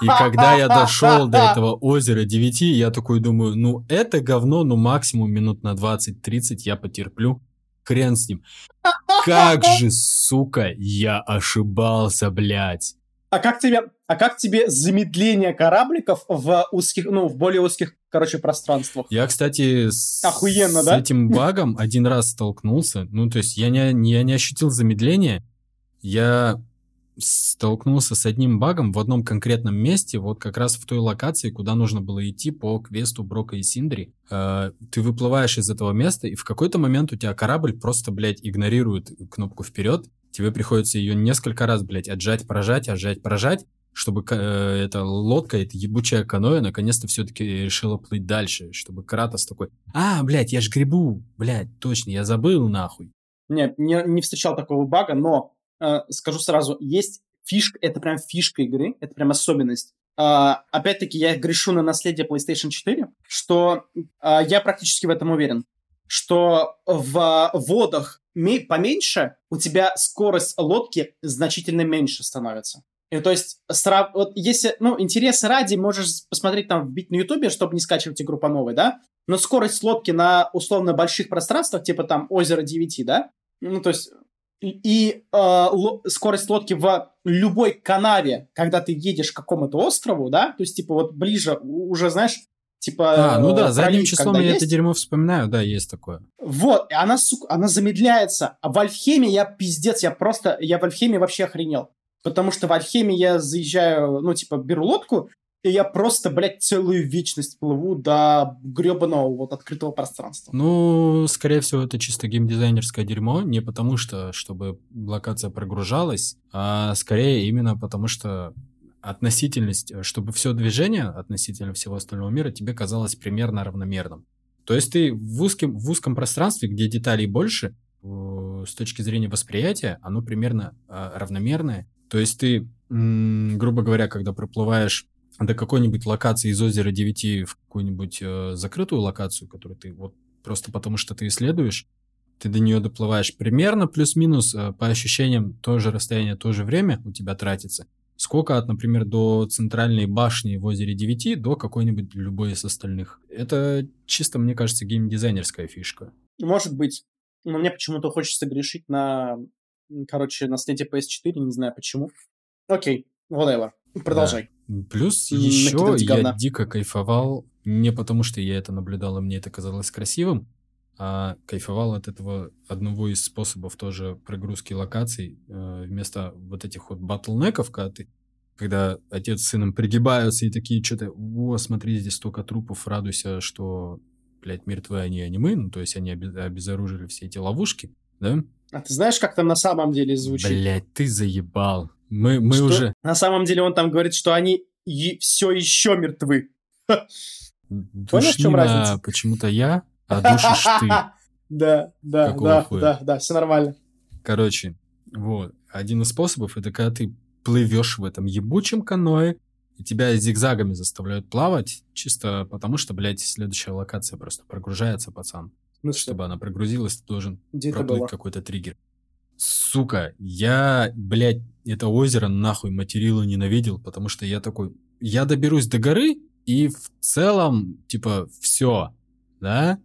И когда я дошел до этого озера 9, я такой думаю, ну это говно, ну максимум минут на 20-30 я потерплю. Хрен с ним. Как же, сука, я ошибался, блядь. А как тебе, а как тебе замедление корабликов в узких, ну, в более узких, короче, пространствах? Я, кстати, с, Охуенно, с да? этим багом один раз столкнулся. Ну, то есть я не, я не ощутил замедления. Я столкнулся с одним багом в одном конкретном месте, вот как раз в той локации, куда нужно было идти по квесту Брока и Синдри. Э, ты выплываешь из этого места, и в какой-то момент у тебя корабль просто, блядь, игнорирует кнопку вперед. Тебе приходится ее несколько раз, блядь, отжать, прожать, отжать, прожать, чтобы э, эта лодка, эта ебучая каноэ наконец-то все-таки решила плыть дальше, чтобы Кратос такой, а, блядь, я ж грибу, блядь, точно, я забыл нахуй. Не, не, не встречал такого бага, но э, скажу сразу, есть фишка, это прям фишка игры, это прям особенность. А, опять-таки, я грешу на наследие PlayStation 4, что а, я практически в этом уверен, что в водах ме- поменьше у тебя скорость лодки значительно меньше становится. И то есть, сра- вот если, ну, интереса ради, можешь посмотреть там, вбить на Ютубе, чтобы не скачивать игру по новой, да? Но скорость лодки на условно больших пространствах, типа там озеро 9, да? Ну, то есть, и, э, ло- скорость лодки в любой канаве, когда ты едешь к какому-то острову, да? То есть, типа, вот ближе, уже, знаешь, типа... А, ну да, э, задним числом я есть. это дерьмо вспоминаю, да, есть такое. Вот, и она, сука, она замедляется. А в Альфхеме я пиздец, я просто, я в Альфхеме вообще охренел. Потому что в Альфхеме я заезжаю, ну, типа, беру лодку, и я просто, блядь, целую вечность плыву до гребаного вот открытого пространства. Ну, скорее всего, это чисто геймдизайнерское дерьмо, не потому что, чтобы локация прогружалась, а скорее именно потому что относительность, э, чтобы все движение относительно всего остального мира тебе казалось примерно равномерным. То есть ты в узком, в узком пространстве, где деталей больше, э, с точки зрения восприятия, оно примерно э, равномерное. То есть ты, грубо говоря, когда проплываешь до какой-нибудь локации из озера 9 в какую-нибудь э, закрытую локацию, которую ты вот просто потому что ты исследуешь, ты до нее доплываешь примерно плюс-минус э, по ощущениям тоже расстояние, то же время у тебя тратится. Сколько от, например, до центральной башни в озере 9 до какой-нибудь любой из остальных. Это чисто, мне кажется, геймдизайнерская фишка. Может быть. Но мне почему-то хочется грешить на, короче, на снятие PS4, не знаю почему. Окей, whatever. Продолжай. Да. Плюс еще я дико кайфовал, не потому что я это наблюдал, и мне это казалось красивым, а кайфовал от этого одного из способов тоже прогрузки локаций э, вместо вот этих вот батлнеков, когда ты когда отец с сыном пригибаются и такие что-то, о, смотри, здесь столько трупов, радуйся, что, блядь, мертвы они, а не мы, ну, то есть они обезоружили все эти ловушки, да? А ты знаешь, как там на самом деле звучит? Блядь, ты заебал. Мы, мы что? уже... На самом деле он там говорит, что они и все еще мертвы. Понял, в чем разница? почему-то я, а душишь ты. Да, да, да, да, да, все нормально. Короче, вот. Один из способов, это когда ты плывешь в этом ебучем каное, и тебя зигзагами заставляют плавать, чисто потому что, блядь, следующая локация просто прогружается, пацан. Ну, Чтобы она прогрузилась, ты должен Где проплыть какой-то триггер. Сука, я, блядь, это озеро нахуй материло ненавидел, потому что я такой, я доберусь до горы, и в целом, типа, все, да?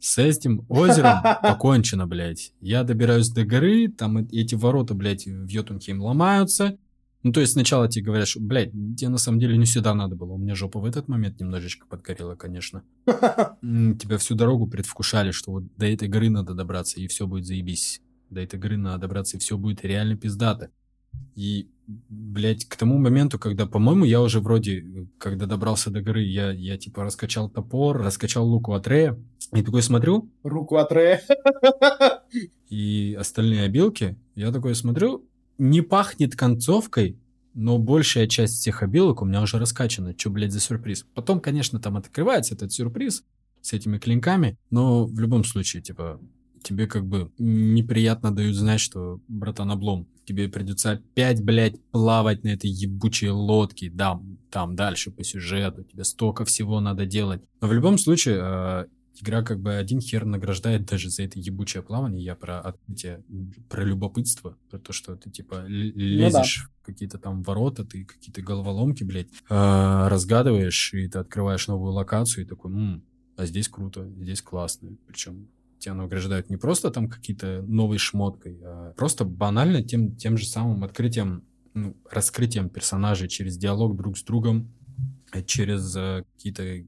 С этим озером покончено, блядь. Я добираюсь до горы, там эти ворота, блядь, в Йотунхейм ломаются, ну, то есть сначала тебе говорят, что, блядь, тебе на самом деле не сюда надо было. У меня жопа в этот момент немножечко подгорела, конечно. Тебя всю дорогу предвкушали, что вот до этой горы надо добраться, и все будет заебись. До этой горы надо добраться, и все будет реально пиздато. И, блядь, к тому моменту, когда, по-моему, я уже вроде, когда добрался до горы, я, я типа раскачал топор, раскачал луку от Рея, и такой смотрю... Руку от Рея. И остальные обилки, я такой смотрю, не пахнет концовкой, но большая часть всех обилок у меня уже раскачана. Че, блядь, за сюрприз? Потом, конечно, там открывается этот сюрприз с этими клинками, но в любом случае, типа, тебе как бы неприятно дают знать, что, братан, облом, тебе придется опять, блядь, плавать на этой ебучей лодке, да, там дальше по сюжету, тебе столько всего надо делать. Но в любом случае, э, игра как бы один хер награждает даже за это ебучее плавание. Я про открытие, про любопытство, про то, что ты типа лезешь ну, да. в какие-то там ворота, ты какие-то головоломки, блядь, э, разгадываешь, и ты открываешь новую локацию, и такой, м а здесь круто, здесь классно. Причем тебя награждают не просто там какие-то новой шмоткой, а просто банально тем, тем же самым открытием, ну, раскрытием персонажей через диалог друг с другом, через э, какие-то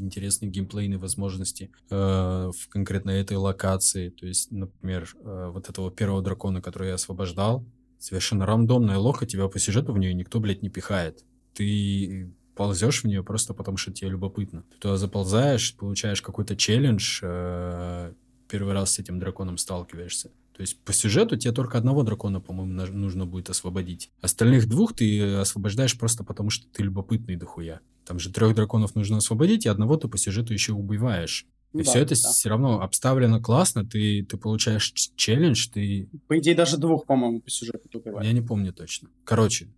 интересные геймплейные возможности э, в конкретно этой локации. То есть, например, э, вот этого первого дракона, который я освобождал, совершенно рандомная лоха, тебя по сюжету в нее никто, блядь, не пихает. Ты ползешь в нее просто потому, что тебе любопытно. Ты туда заползаешь, получаешь какой-то челлендж, э, первый раз с этим драконом сталкиваешься. То есть по сюжету тебе только одного дракона, по-моему, нужно будет освободить. Остальных двух ты освобождаешь просто потому, что ты любопытный дохуя. Там же трех драконов нужно освободить, и одного ты по сюжету еще убиваешь. И да, все это да. все равно обставлено классно, ты, ты получаешь челлендж, ты... По идее, даже двух, по-моему, по сюжету убиваешь. Я не помню точно. Короче,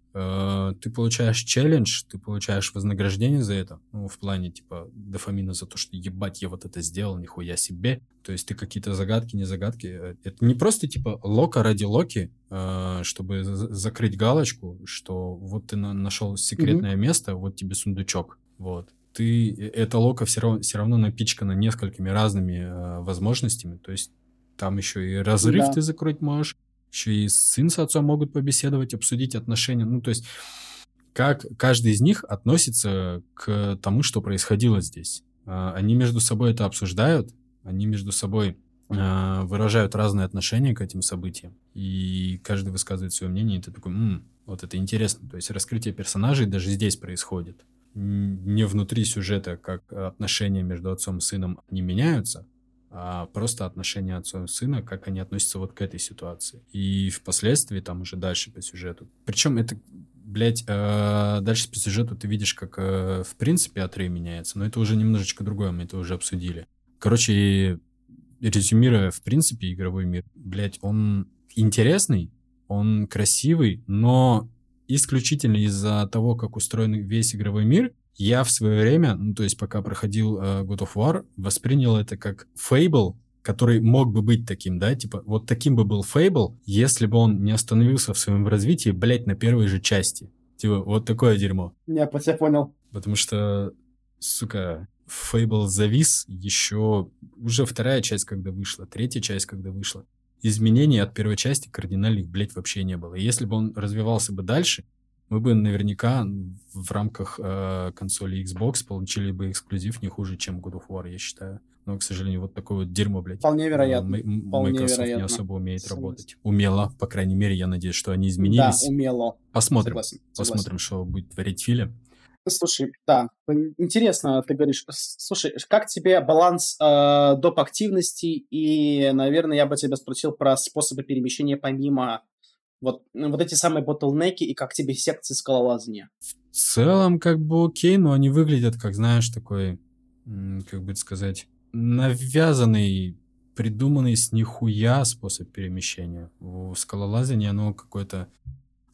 ты получаешь челлендж, ты получаешь вознаграждение за это, ну, в плане, типа, дофамина за то, что ебать, я вот это сделал, нихуя себе. То есть ты какие-то загадки, не загадки. Э, это не просто, типа, лока ради локи, э, чтобы закрыть галочку, что вот ты на нашел секретное mm-hmm. место, вот тебе сундучок. Вот ты, э, эта лока все равно, все равно напичкана несколькими разными э, возможностями. То есть там еще и разрыв да. ты закрыть можешь, еще и сын с отцом могут побеседовать, обсудить отношения. Ну, то есть как каждый из них относится к тому, что происходило здесь. Э, они между собой это обсуждают, они между собой э, выражают разные отношения к этим событиям, и каждый высказывает свое мнение, и ты такой, М, вот это интересно. То есть раскрытие персонажей даже здесь происходит не внутри сюжета, как отношения между отцом и сыном не меняются, а просто отношения отца и сына, как они относятся вот к этой ситуации. И впоследствии там уже дальше по сюжету. Причем это, блядь, э, дальше по сюжету ты видишь, как э, в принципе Атрей меняется, но это уже немножечко другое, мы это уже обсудили. Короче, резюмируя, в принципе, игровой мир, блядь, он интересный, он красивый, но исключительно из-за того, как устроен весь игровой мир, я в свое время, ну, то есть пока проходил uh, God of War, воспринял это как Fable, который мог бы быть таким, да, типа, вот таким бы был Фейбл, если бы он не остановился в своем развитии, блядь, на первой же части. Типа, вот такое дерьмо. Я по тебя понял. Потому что, сука, Фейбл завис еще уже вторая часть, когда вышла, третья часть, когда вышла. Изменений от первой части кардинальных, блядь, вообще не было. И если бы он развивался бы дальше, мы бы наверняка в рамках э, консоли Xbox получили бы эксклюзив не хуже, чем God of War, я считаю. Но, к сожалению, вот такое вот дерьмо, блядь. Вполне вероятно. М- Вполне Microsoft вероятно. не особо умеет Согласен. работать. Умело, по крайней мере, я надеюсь, что они изменились. Да, умело. Посмотрим. Согласен. согласен. Посмотрим, что будет творить Филя. Слушай, да, интересно, ты говоришь. Слушай, как тебе баланс э, доп. активности? И, наверное, я бы тебя спросил про способы перемещения помимо вот, вот эти самые ботлнеки и как тебе секции скалолазания. В целом, как бы окей, но они выглядят, как, знаешь, такой, как бы сказать, навязанный, придуманный с нихуя способ перемещения. В скалолазании оно какое-то...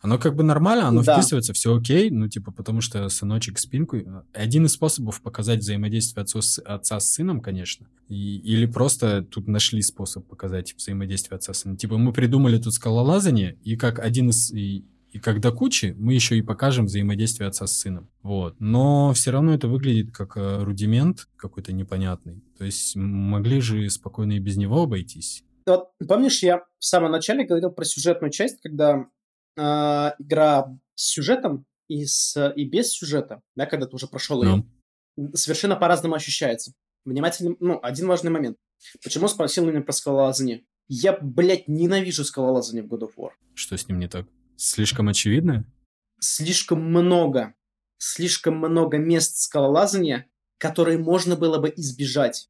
Оно как бы нормально, оно Да. вписывается, все окей, ну, типа, потому что сыночек спинку... Один из способов показать взаимодействие отцу с- отца с сыном, конечно, и- или просто тут нашли способ показать взаимодействие отца с сыном. Типа, мы придумали тут скалолазание, и как один из... И, и как до кучи мы еще и покажем взаимодействие отца с сыном. Вот. Но все равно это выглядит как э, рудимент какой-то непонятный. То есть могли же спокойно и без него обойтись. Вот, помнишь, я в самом начале говорил про сюжетную часть, когда э, игра с сюжетом и, с, и без сюжета, да, когда ты уже прошел ее, Ну, совершенно по-разному ощущается. Внимательно, ну, один важный момент. Почему спросил именно про скалолазание? Я, блядь, ненавижу скалолазание в God of War. что с ним не так? Слишком очевидно? Слишком много, слишком много мест скалолазания, которые можно было бы избежать.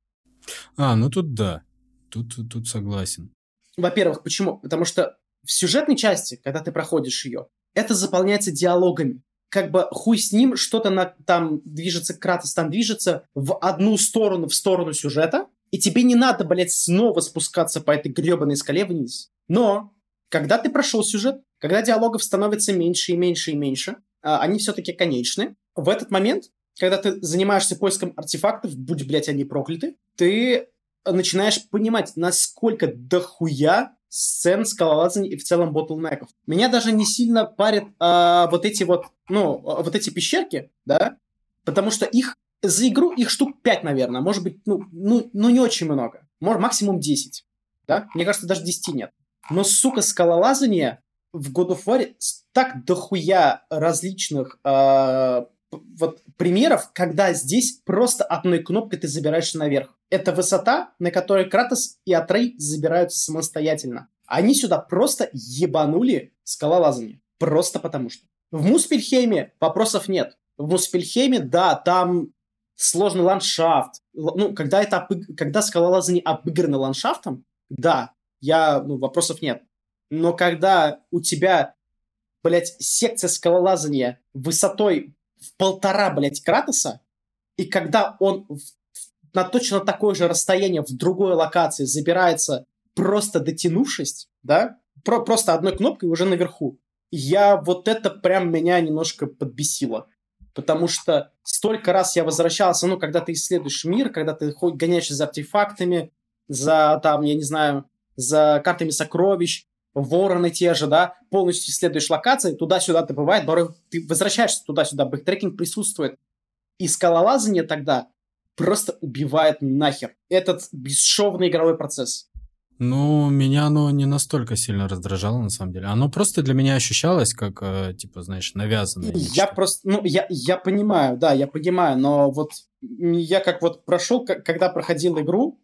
А, ну тут да. Тут, тут согласен. Во-первых, почему? Потому что в сюжетной части, когда ты проходишь ее, это заполняется диалогами. Как бы хуй с ним, что-то на, там движется, Кратос там движется в одну сторону, в сторону сюжета, и тебе не надо, блядь, снова спускаться по этой гребаной скале вниз. Но, когда ты прошел сюжет, когда диалогов становится меньше и меньше и меньше, а, они все-таки конечны, в этот момент, когда ты занимаешься поиском артефактов, будь, блядь, они прокляты, ты начинаешь понимать, насколько дохуя сцен скалолазания и в целом ботлнеков. Меня даже не сильно парят а, вот эти вот, ну, а, вот эти пещерки, да, потому что их за игру их штук 5, наверное, может быть, ну, ну, ну не очень много, может, максимум 10, да, мне кажется, даже 10 нет. Но, сука, скалолазание в God of War так дохуя различных п- вот примеров, когда здесь просто одной кнопкой ты забираешься наверх. Это высота, на которой Кратос и Атрей забираются самостоятельно. Они сюда просто ебанули скалолазание. Просто потому что. В Муспельхейме вопросов нет. В Муспельхейме, да, там сложный ландшафт. Ну, когда это обыг- когда скалолазание обыграно ландшафтом, да, я, ну, вопросов нет. Но когда у тебя, блядь, секция скалолазания высотой в полтора, блядь, Кратоса, и когда он в- на точно такое же расстояние в другой локации забирается, просто дотянувшись, да, про- просто одной кнопкой уже наверху, я вот это прям меня немножко подбесило. Потому что столько раз я возвращался, ну, когда ты исследуешь мир, когда ты гоняешься за артефактами, за, там, я не знаю, за картами сокровищ, вороны те же, да, полностью исследуешь локации, туда-сюда ты бывает, порой ты возвращаешься туда-сюда, бэктрекинг присутствует. И скалолазание тогда просто убивает нахер этот бесшовный игровой процесс. Ну, меня оно не настолько сильно раздражало, на самом деле. Оно просто для меня ощущалось как, э, типа, знаешь, навязанное Я нечто. просто, ну, я, я понимаю, да, я понимаю, но вот я как вот прошел, когда проходил игру,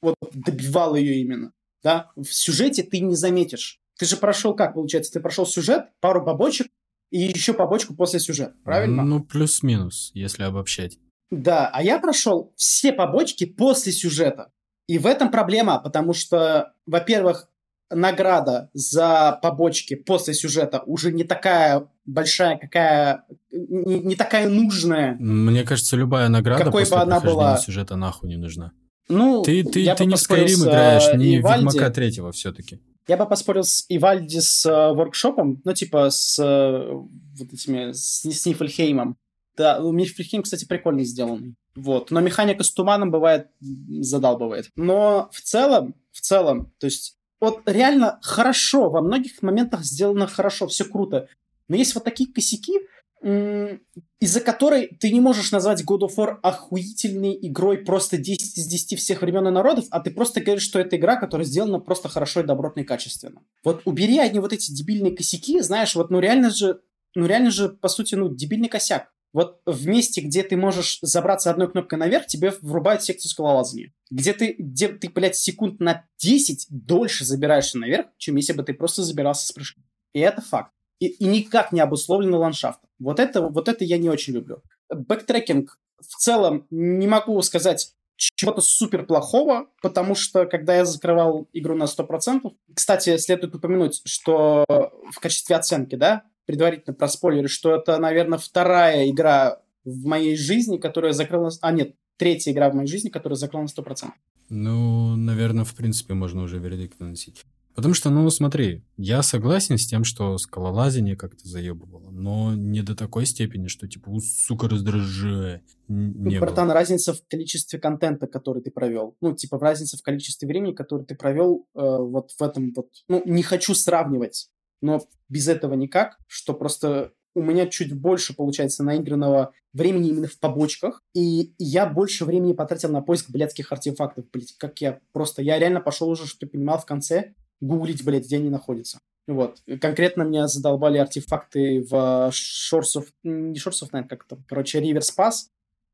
вот добивал ее именно, да, в сюжете ты не заметишь. Ты же прошел как, получается, ты прошел сюжет, пару побочек и еще побочку после сюжета, правильно? Ну, плюс-минус, если обобщать. Да, а я прошел все побочки после сюжета. И в этом проблема, потому что, во-первых, награда за побочки после сюжета уже не такая большая, какая не, не такая нужная. Мне кажется, любая награда Какой после бы она была- сюжета нахуй не нужна. Ну, Ты, ты, я ты не в Skyrim играешь, э, не в. Ведьмака третьего все-таки. Я бы поспорил с Ивальди с э, воркшопом, ну, типа с э, вот этими, с, с Нифльхеймом. Да, у Нифльхейм, кстати, прикольно сделанный. Вот. Но механика с туманом бывает задалбывает. Но в целом, в целом, то есть вот реально хорошо, во многих моментах сделано хорошо, все круто. Но есть вот такие косяки, из-за которой ты не можешь назвать God of War охуительной игрой просто 10 из 10 всех времен и народов, а ты просто говоришь, что это игра, которая сделана просто хорошо и добротно и качественно. Вот убери одни вот эти дебильные косяки, знаешь, вот ну реально же, ну реально же, по сути, ну дебильный косяк. Вот в месте, где ты можешь забраться одной кнопкой наверх, тебе врубают секцию скалолазания. Где ты, где ты, блядь, секунд на 10 дольше забираешься наверх, чем если бы ты просто забирался с прыжком. И это факт и, и никак не обусловлено ландшафтом. Вот это, вот это я не очень люблю. Бэктрекинг в целом не могу сказать чего-то супер плохого, потому что когда я закрывал игру на 100%, кстати, следует упомянуть, что в качестве оценки, да, предварительно про спойлеры, что это, наверное, вторая игра в моей жизни, которая закрыла... А, нет, третья игра в моей жизни, которая закрыла на 100%. Ну, наверное, в принципе, можно уже вердикт наносить. Потому что, ну, смотри, я согласен с тем, что скалолазение как-то заебывало, но не до такой степени, что, типа, у, сука, раздражает. Не ну, братан, разница в количестве контента, который ты провел. Ну, типа, разница в количестве времени, которое ты провел э, вот в этом вот... Ну, не хочу сравнивать, но без этого никак, что просто у меня чуть больше, получается, наигранного времени именно в побочках, и я больше времени потратил на поиск блядских артефактов, блядь, как я просто... Я реально пошел уже, что ты понимал, в конце, гуглить, блядь, где они находятся. Вот. Конкретно меня задолбали артефакты в Shores of... Не Shores of Night, как там, короче, River Pass,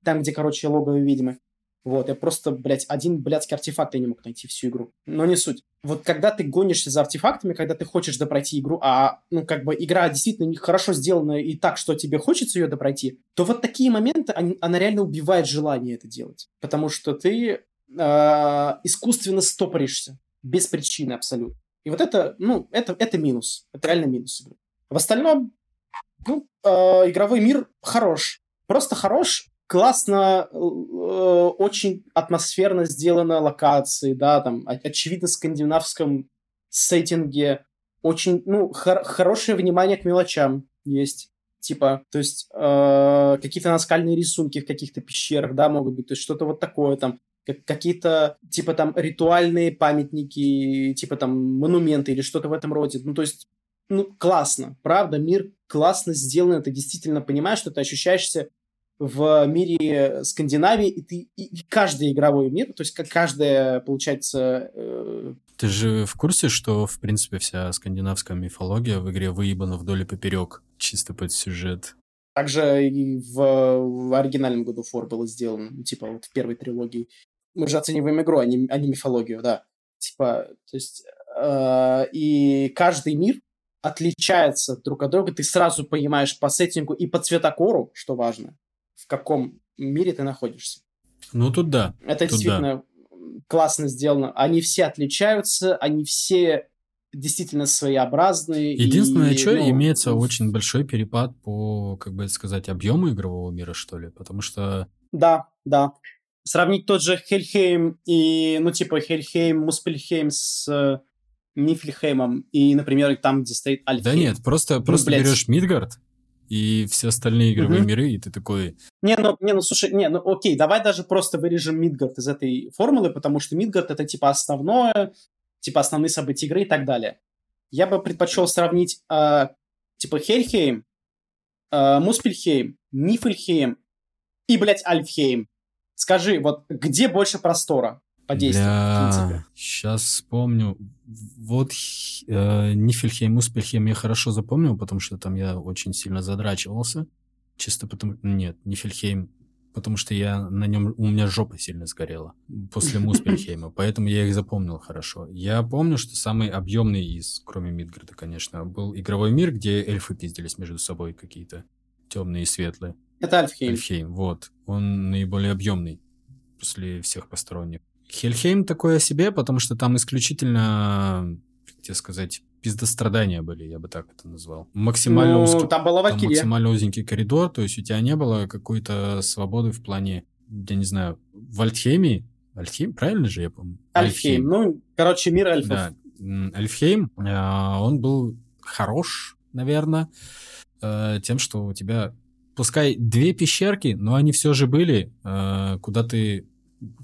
там, где, короче, логово ведьмы. Вот, я просто, блядь, один блядский артефакт я не мог найти всю игру. Но не суть. Вот когда ты гонишься за артефактами, когда ты хочешь допройти игру, а, ну, как бы игра действительно хорошо сделана и так, что тебе хочется ее допройти, то вот такие моменты, они, она реально убивает желание это делать. Потому что ты э, искусственно стопоришься без причины абсолютно. И вот это, ну, это, это минус. Это реально минус игры. В остальном, ну, э, игровой мир хорош. Просто хорош, классно, э, очень атмосферно сделаны локации, да, там, очевидно, в скандинавском сеттинге. Очень, ну, хор- хорошее внимание к мелочам есть. Типа, то есть, э, какие-то наскальные рисунки в каких-то пещерах, да, могут быть, то есть что-то вот такое там как, какие-то, типа, там, ритуальные памятники, типа, там, монументы или что-то в этом роде. Ну, то есть, ну, классно, правда, мир классно сделан, ты действительно понимаешь, что ты ощущаешься в мире Скандинавии, и ты и каждый игровой мир, то есть как каждая, получается... Э... Ты же в курсе, что, в принципе, вся скандинавская мифология в игре выебана вдоль и поперек, чисто под сюжет? Также и в, в оригинальном году фор было сделано, типа вот в первой трилогии мы же оцениваем игру, а не, а не мифологию, да. Типа, то есть, э, и каждый мир отличается друг от друга, ты сразу понимаешь по сеттингу и по цветокору, что важно, в каком мире ты находишься. Ну, тут да. Это тут действительно да. классно сделано. Они все отличаются, они все действительно своеобразные. Единственное, и, что ну, имеется очень большой перепад по, как бы сказать, объему игрового мира, что ли, потому что... Да, да сравнить тот же Хельхейм и, ну, типа, Хельхейм, Муспельхейм с э, Нифльхеймом и, например, там, где стоит Альфхейм. Да нет, просто, ну, просто блядь. берешь Мидгард и все остальные игровые угу. миры, и ты такой... Не, ну, не, ну, слушай, не, ну, окей, давай даже просто вырежем Мидгард из этой формулы, потому что Мидгард — это, типа, основное, типа, основные события игры и так далее. Я бы предпочел сравнить, э, типа, Хельхейм, э, Муспельхейм, Нифльхейм и, блядь, Альфхейм. Скажи, вот где больше простора по действию, Бля... в принципе? Сейчас вспомню. Вот э, Нифельхейм, Успельхейм я хорошо запомнил, потому что там я очень сильно задрачивался. Чисто потому... Нет, Нифельхейм потому что я на нем, у меня жопа сильно сгорела после Муспельхейма, поэтому я их запомнил хорошо. Я помню, что самый объемный из, кроме Мидгарда, конечно, был игровой мир, где эльфы пиздились между собой какие-то темные и светлые. Это Альфхейм. Альфхейм, вот. Он наиболее объемный после всех посторонних. Хельхейм такой о себе, потому что там исключительно, как тебе сказать, пиздострадания были, я бы так это назвал. Максимально, ну, узкий, там, была там максимально узенький коридор, то есть у тебя не было какой-то свободы в плане, я не знаю, в Альтхейме, Альфхейм, правильно же я помню? Альфхейм, ну, короче, мир эльфов. Да, Альфхейм, а, он был хорош, наверное, э, тем, что у тебя пускай две пещерки, но они все же были, э, куда ты,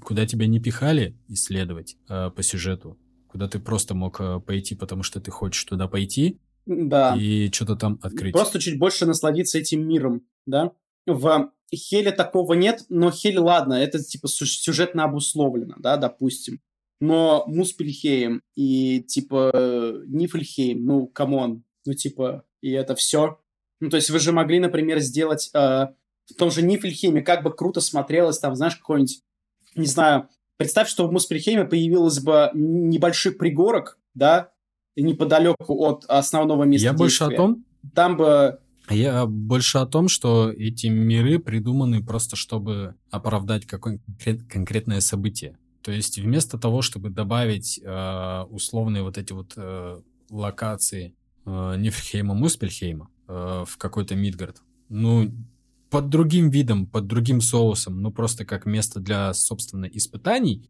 куда тебя не пихали исследовать э, по сюжету, куда ты просто мог э, пойти, потому что ты хочешь туда пойти, Да. и что-то там открыть. Просто чуть больше насладиться этим миром, да? В Хеле такого нет, но Хель, ладно, это типа сю- сюжетно обусловлено, да, допустим. Но Муспельхейм и типа Нифльхейм, ну, come on, ну, типа, и это все. Ну, то есть вы же могли, например, сделать э, в том же Нифльхейме, как бы круто смотрелось там, знаешь, какой-нибудь, не знаю, представь, что в Муспельхейме появилось бы небольшой пригорок, да, неподалеку от основного места Я больше о действия. том, Там бы я больше о том, что эти миры придуманы просто, чтобы оправдать какое конкретное событие. То есть вместо того, чтобы добавить э, условные вот эти вот э, локации э, Нифльхейма, Муспельхейма э, в какой-то Мидгард, ну, под другим видом, под другим соусом, ну, просто как место для, собственно, испытаний,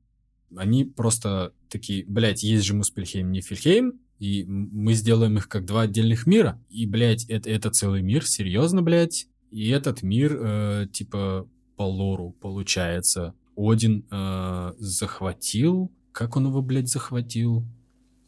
они просто такие, блядь, есть же Муспельхейм, Нифльхейм, и м- мы сделаем их как два отдельных мира. И, блядь, это, это целый мир, серьезно, блядь. И этот мир, э, типа, по лору, получается, Один э, захватил... Как он его, блядь, захватил?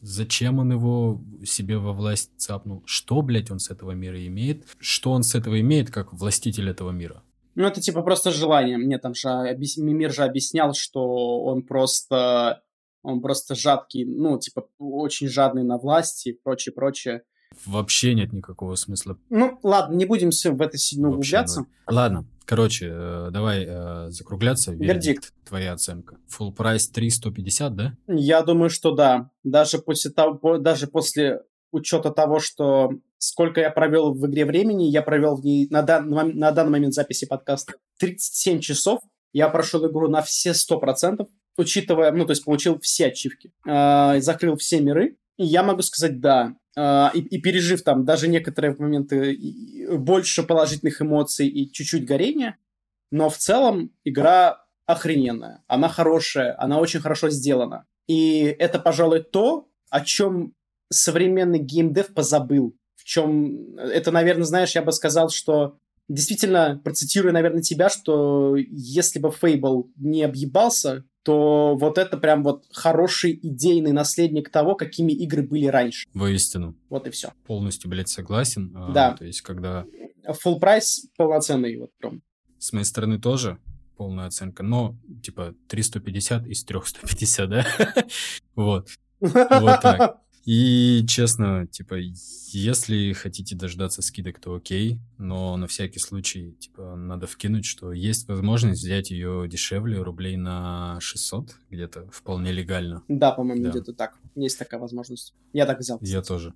Зачем он его себе во власть цапнул? Что, блядь, он с этого мира имеет? Что он с этого имеет, как властитель этого мира? Ну, это типа просто желание. Мне там же объяс- Мимир же объяснял, что он просто он просто жадкий, ну, типа, очень жадный на власти и прочее, прочее. Вообще нет никакого смысла. Ну, ладно, не будем в это сильно Вообще углубляться. Ладно, короче, э, давай э, закругляться. Вердикт. Твоя оценка. Full прайс 3,150, да? Я думаю, что да. Даже после того, даже после учета того, что сколько я провел в игре времени, я провел в ней на, дан- на данный момент записи подкаста 37 часов. Я прошел игру на все 100%, учитывая, ну, то есть получил все ачивки, э, закрыл все миры. И я могу сказать да. Э, и, и пережив там даже некоторые моменты больше положительных эмоций и чуть-чуть горения, но в целом игра охрененная. Она хорошая, она очень хорошо сделана. И это, пожалуй, то, о чем современный геймдев позабыл. В чем это, наверное, знаешь, я бы сказал, что действительно, процитирую, наверное, тебя, что если бы Fable не объебался, то вот это прям вот хороший идейный наследник того, какими игры были раньше. Воистину. Вот и все. Полностью, блядь, согласен. А, Да. То есть, когда Full прайс полноценный, вот прям. с моей стороны тоже полная оценка, но, типа, 350 из 350, да? Вот. Вот так. И, честно, типа, если хотите дождаться скидок, то окей, но на всякий случай, типа, надо вкинуть, что есть возможность взять ее дешевле, рублей на 600 где-то, вполне легально. Да, по-моему, Да. где-то так. Есть такая возможность. Я так взял. Я тоже.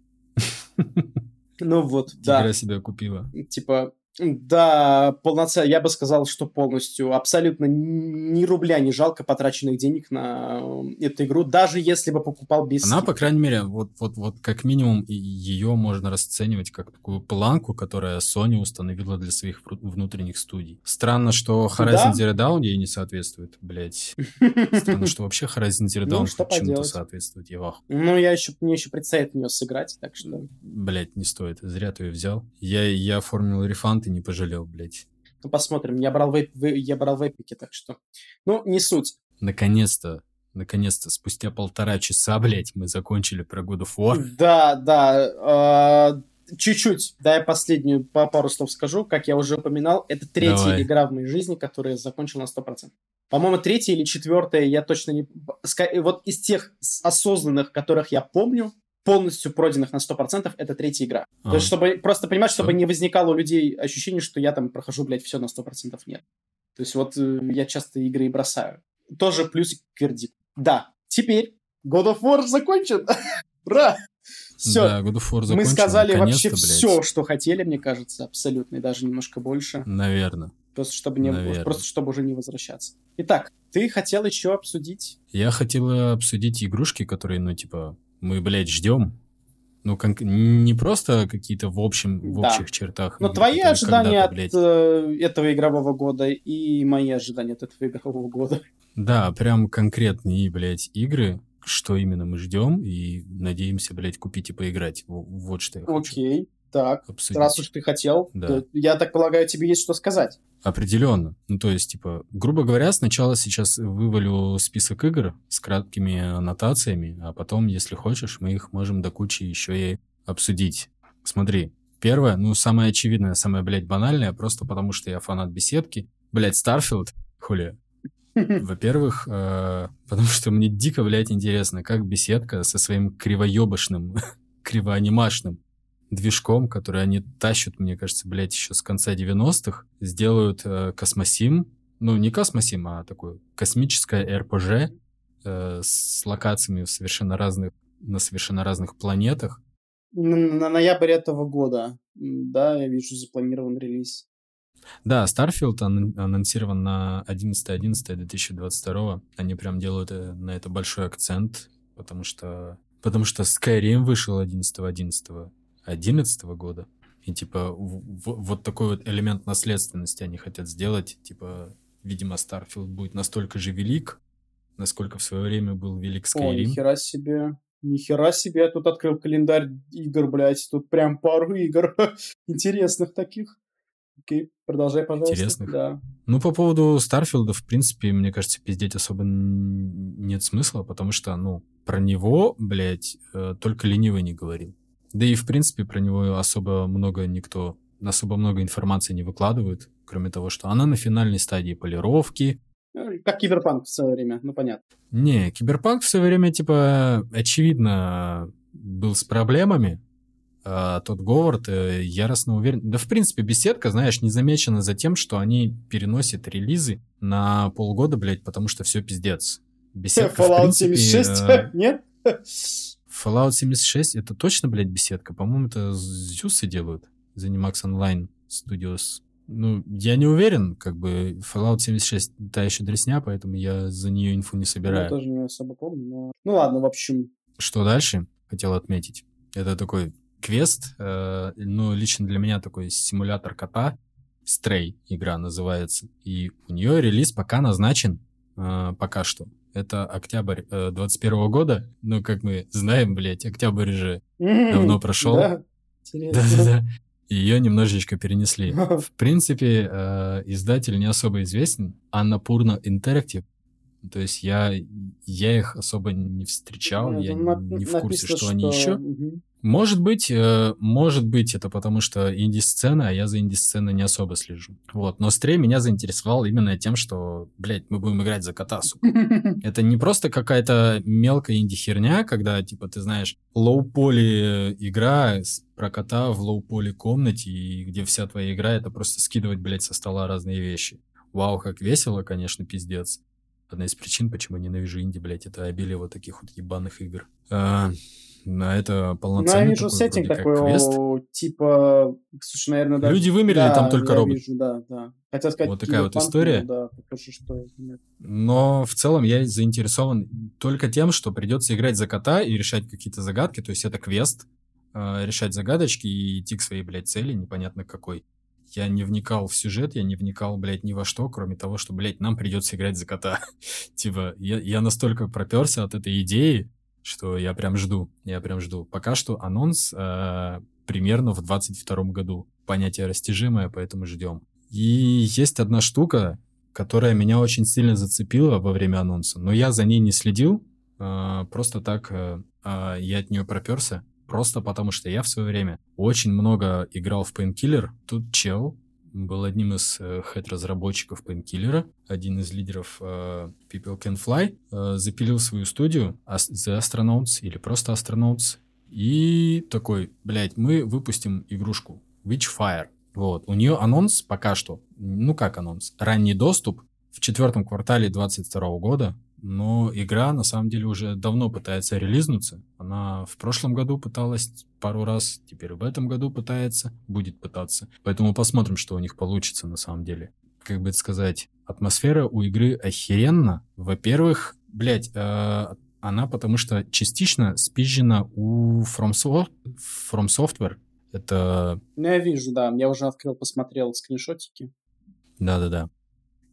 Ну вот, да. Игра себя купила. Типа, да, полноценно, я бы сказал, что полностью, абсолютно ни рубля не жалко потраченных денег на э, эту игру, даже если бы покупал без Она, по крайней мере, вот, вот, вот как минимум ее можно расценивать как такую планку, которая Sony установила для своих внутренних студий. Странно, что Horizon Да. Zero Dawn ей не соответствует, блять. Странно, что вообще Horizon Zero Ну, Dawn чему-то поделать. соответствует. Я. Ну, я еще, мне еще предстоит в нее сыграть, так что... Блять, не стоит. Зря ты ее взял. Я, я оформил рефанд и не пожалел, блять. Ну, посмотрим. Я брал в, эп- в- я брал в эпике, так что... Ну, не суть. Наконец-то, наконец-то, спустя полтора часа, блять, мы закончили про God of War. Да, да. э, чуть-чуть, да, я последнюю по пару слов скажу. Как я уже упоминал, это третья Давай. игра в моей жизни, которую я закончил на 100%. По-моему, третья или четвертая, я точно не... Вот из тех осознанных, которых я помню, полностью пройденных на 100%, это третья игра. То есть, А, чтобы просто понимать, чтобы не возникало у людей ощущение, что я там прохожу, блядь, все на 100% нет. То есть вот э, я часто игры и бросаю. Тоже плюсик к вердикту. Да, теперь God of War закончен. Ура! Все, Да, God of War мы закончен, сказали вообще блядь. все, что хотели, мне кажется, абсолютно, и даже немножко больше. Наверное. Просто чтобы, не, Наверно. просто чтобы уже не возвращаться. Итак, ты хотел еще обсудить? Я хотел обсудить игрушки, которые, ну, типа, мы, блядь, ждем. Ну, кон- не просто какие-то в общем, в Да. общих чертах. Но игры, твои ожидания от блядь, э, этого игрового года и мои ожидания от этого игрового года. Да, прям конкретные, блядь, игры, что именно мы ждем и надеемся, блядь, купить и поиграть. Во- Вот что я хочу. Окей, Так, обсудить. раз уж ты хотел, Да. я так полагаю, тебе есть что сказать. Определенно. Ну, то есть, типа, грубо говоря, сначала сейчас вывалю список игр с краткими аннотациями, а потом, если хочешь, мы их можем до кучи еще и обсудить. Смотри, первое, ну, самое очевидное, самое, блядь, банальное, просто потому что я фанат беседки. Блядь, Starfield, хули. Во-первых, э, потому что мне дико, блядь, интересно, как беседка со своим кривоебошным, кривоанимашным движком, который они тащат, мне кажется, блядь, еще с конца 90-х, сделают э, космосим, ну, не космосим, а такое космическое РПЖ э, с локациями в совершенно разных, на совершенно разных планетах. На, на ноябрь этого года, да, я вижу запланирован релиз. Да, Starfield ан- анонсирован на 11.11.2022. Они прям делают э, на это большой акцент, потому что, потому что Skyrim вышел 11.11. 11 года. И типа в- в- вот такой вот элемент наследственности они хотят сделать. Типа, видимо, Starfield будет настолько же велик, насколько в свое время был велик О, Skyrim. нихера себе. Нихера себе, я тут открыл календарь игр, блядь. Тут прям пару игр интересных таких. Окей, продолжай, пожалуйста. Интересных? Да. Ну, по поводу Старфилда, в принципе, мне кажется, пиздеть особо нет смысла, потому что, ну, про него, блядь, э, только ленивый не говорил. Да и, в принципе, про него особо много никто, особо много информации не выкладывает, кроме того, что она на финальной стадии полировки. Э, Как Киберпанк в свое время, ну понятно. Не, Киберпанк в свое время, типа, очевидно, был с проблемами, а Тодд Говард э, яростно уверен. Да, в принципе, беседка, знаешь, не замечена за тем, что они переносят релизы на полгода, блядь, потому что все пиздец. Беседка, в Fallout принципе, 76, э, нет? Fallout 76, это точно, блядь, беседка? По-моему, это Зюсы делают. Zenimax Online Studios. Ну, я не уверен, как бы Fallout 76 та еще дресня, поэтому я за нее инфу не Я собираю. тоже не особо помню, но... Ну ладно, в общем, Что дальше? Хотел отметить. Это такой квест, э, ну, лично для меня такой симулятор кота. Stray игра называется. И у нее релиз пока назначен, э, пока что. Это октябрь э, 21 года. Ну, как мы знаем, блядь, октябрь же давно прошел. Да, интересно. Да-да-да. Ее немножечко перенесли. В принципе, э, издатель не особо известен. Аннапурна Interactive. То есть я, я их особо не встречал, Ну, я там не, в курсе, написано, что, они еще. Мгм. Может быть, э, может быть, это потому что инди-сцена, а я за инди-сценой не особо слежу. Вот, но стрей меня заинтересовал именно тем, что, блядь, мы будем играть за кота, сука. Это не просто какая-то мелкая инди-херня, когда, типа, ты знаешь, лоу-поли игра про кота в лоу-поли комнате, и где вся твоя игра — это просто скидывать, блядь, со стола разные вещи. Вау, как весело, конечно, пиздец. Одна из причин, почему я ненавижу инди, блядь, это обилие вот таких вот ебаных игр. А, на это Ну, я полноценный вижу такой, сеттинг такой, квест. типа, слушай, наверное, даже... Люди вымерли, Да, там только я робот. вижу, да, да. Хотел сказать, Вот такая вот история. ну Да, похоже, что нет. Но в целом я заинтересован только тем, что придется играть за кота и решать какие-то загадки. То есть это квест, э, решать загадочки и идти к своей, блядь, цели, непонятно какой. Я не вникал в сюжет, я не вникал, блядь, ни во что, кроме того, что, блядь, нам придется играть за кота. типа, я, я настолько проперся от этой идеи, что я прям жду, я прям жду. Пока что анонс э, примерно в 22 году. Понятие растяжимое, поэтому ждем. И есть одна штука, которая меня очень сильно зацепила во время анонса, но я за ней не следил, э, просто так э, э, я от нее проперся, просто потому что я в свое время очень много играл в Painkiller. Тут чел был одним из э, хед-разработчиков Painkiller, один из лидеров э, People Can Fly, э, запилил свою студию The Astronauts или просто Astronauts, и такой, блядь, мы выпустим игрушку Witchfire. Вот, у нее анонс пока что, ну как анонс, ранний доступ в четвертом квартале 22 года, но игра на самом деле уже давно пытается релизнуться. Она в прошлом году пыталась пару раз, теперь в этом году пытается, будет пытаться. Поэтому посмотрим, что у них получится на самом деле. Как бы это сказать, атмосфера у игры охеренна. Во-первых, блядь, э, она потому что частично спизжена у From, So- From Software. Это Ну, я вижу, да, я уже открыл, посмотрел скриншотики. Да-да-да.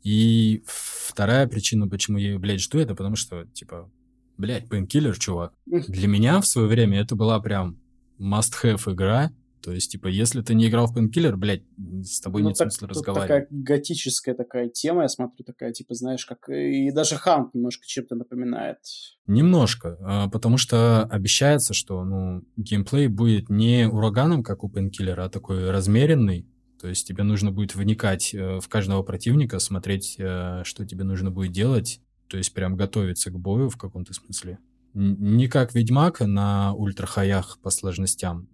И вторая причина, почему я ее, блядь, жду, это потому что, типа, блядь, Painkiller, чувак. Для меня в свое время это была прям must-have игра. То есть, типа, если ты не играл в Painkiller, блядь, с тобой ну, нет так, смысла разговаривать. такая готическая такая тема, я смотрю, такая, типа, знаешь, как... И даже Hunt немножко чем-то напоминает. Немножко, а, потому что обещается, что, ну, геймплей будет не ураганом, как у Painkiller, а такой размеренный, то есть тебе нужно будет вникать э, в каждого противника, смотреть, э, что тебе нужно будет делать, то есть прям готовиться к бою в каком-то смысле. Не как Ведьмак на ультрахаях по сложностям,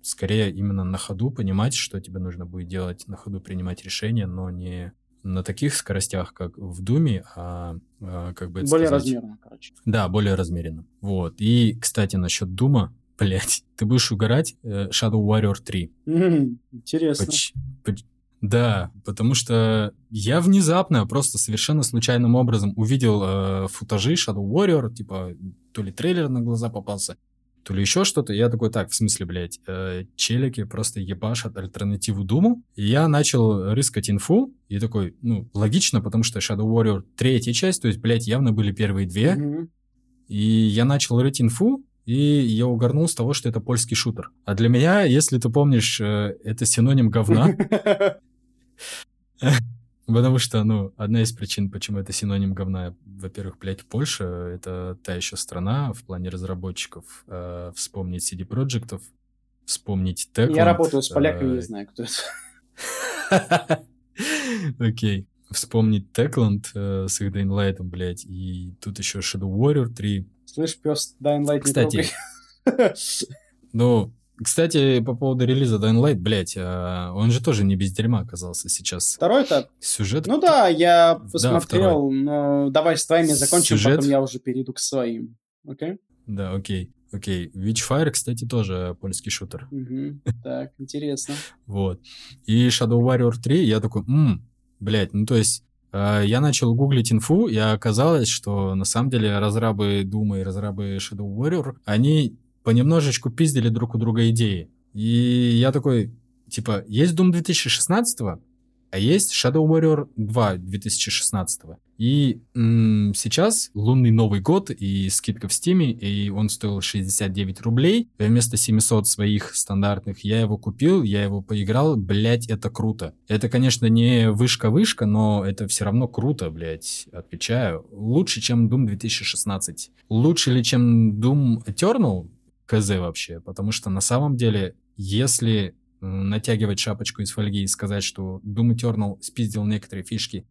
скорее именно на ходу понимать, что тебе нужно будет делать, на ходу принимать решения, но не на таких скоростях, как в Думе, а, а как бы это Более сказать... размеренно, короче. Да, более размеренно. Вот. И, кстати, насчет Дума, Блять, ты будешь угорать э, Shadow Warrior 3. интересно. Поч- поч- да, потому что я внезапно, просто совершенно случайным образом увидел э, футажи Shadow Warrior, типа, то ли трейлер на глаза попался, то ли еще что-то. Я такой, так, в смысле, блядь, э, челики просто ебашат альтернативу Думу. И я начал рыскать инфу, и такой, ну, логично, потому что Shadow Warrior третья часть, то есть, блядь, явно были первые две. Mm-hmm. И я начал рыть инфу, и я угорнул с того, что это польский шутер. А для меня, если ты помнишь, э, это синоним говна. Потому что, ну, одна из причин, почему это синоним говна, во-первых, блядь, Польша — это та еще страна в плане разработчиков. Э, вспомнить CD Проектов, вспомнить Techland. Я работаю с поляками, не знаю, кто это. Окей. Вспомнить Techland э, с их Light, блядь, и тут еще Shadow Warrior 3, Слышь, пес Dying Light Кстати, ну, кстати, по поводу релиза Dying Light, блядь, а, он же тоже не без дерьма оказался сейчас. Второй-то? Сюжет? Ну да, я посмотрел, да, но давай с твоими закончим, Сюжет? потом я уже перейду к своим. Окей? Okay? Да, окей. Окей. Witchfire, кстати, тоже польский шутер. Угу. Так, интересно. Вот. И Shadow Warrior 3, я такой, ммм, блядь, ну то есть Э, я начал гуглить инфу, и оказалось, что на самом деле разрабы Дума и разрабы Shadow Warrior, они понемножечку пиздили друг у друга идеи. И я такой, типа, есть Doom 2016, а есть Shadow Warrior 2 2016. И м- сейчас лунный Новый год и скидка в Стиме, и он стоил 69 рублей. Вместо 700 своих стандартных я его купил, я его поиграл. Блять, это круто. Это, конечно, не вышка-вышка, но это все равно круто, блять, отвечаю. Лучше, чем Doom 2016. Лучше ли, чем Doom Eternal? КЗ вообще. Потому что на самом деле, если натягивать шапочку из фольги и сказать, что Doom Eternal спиздил некоторые фишки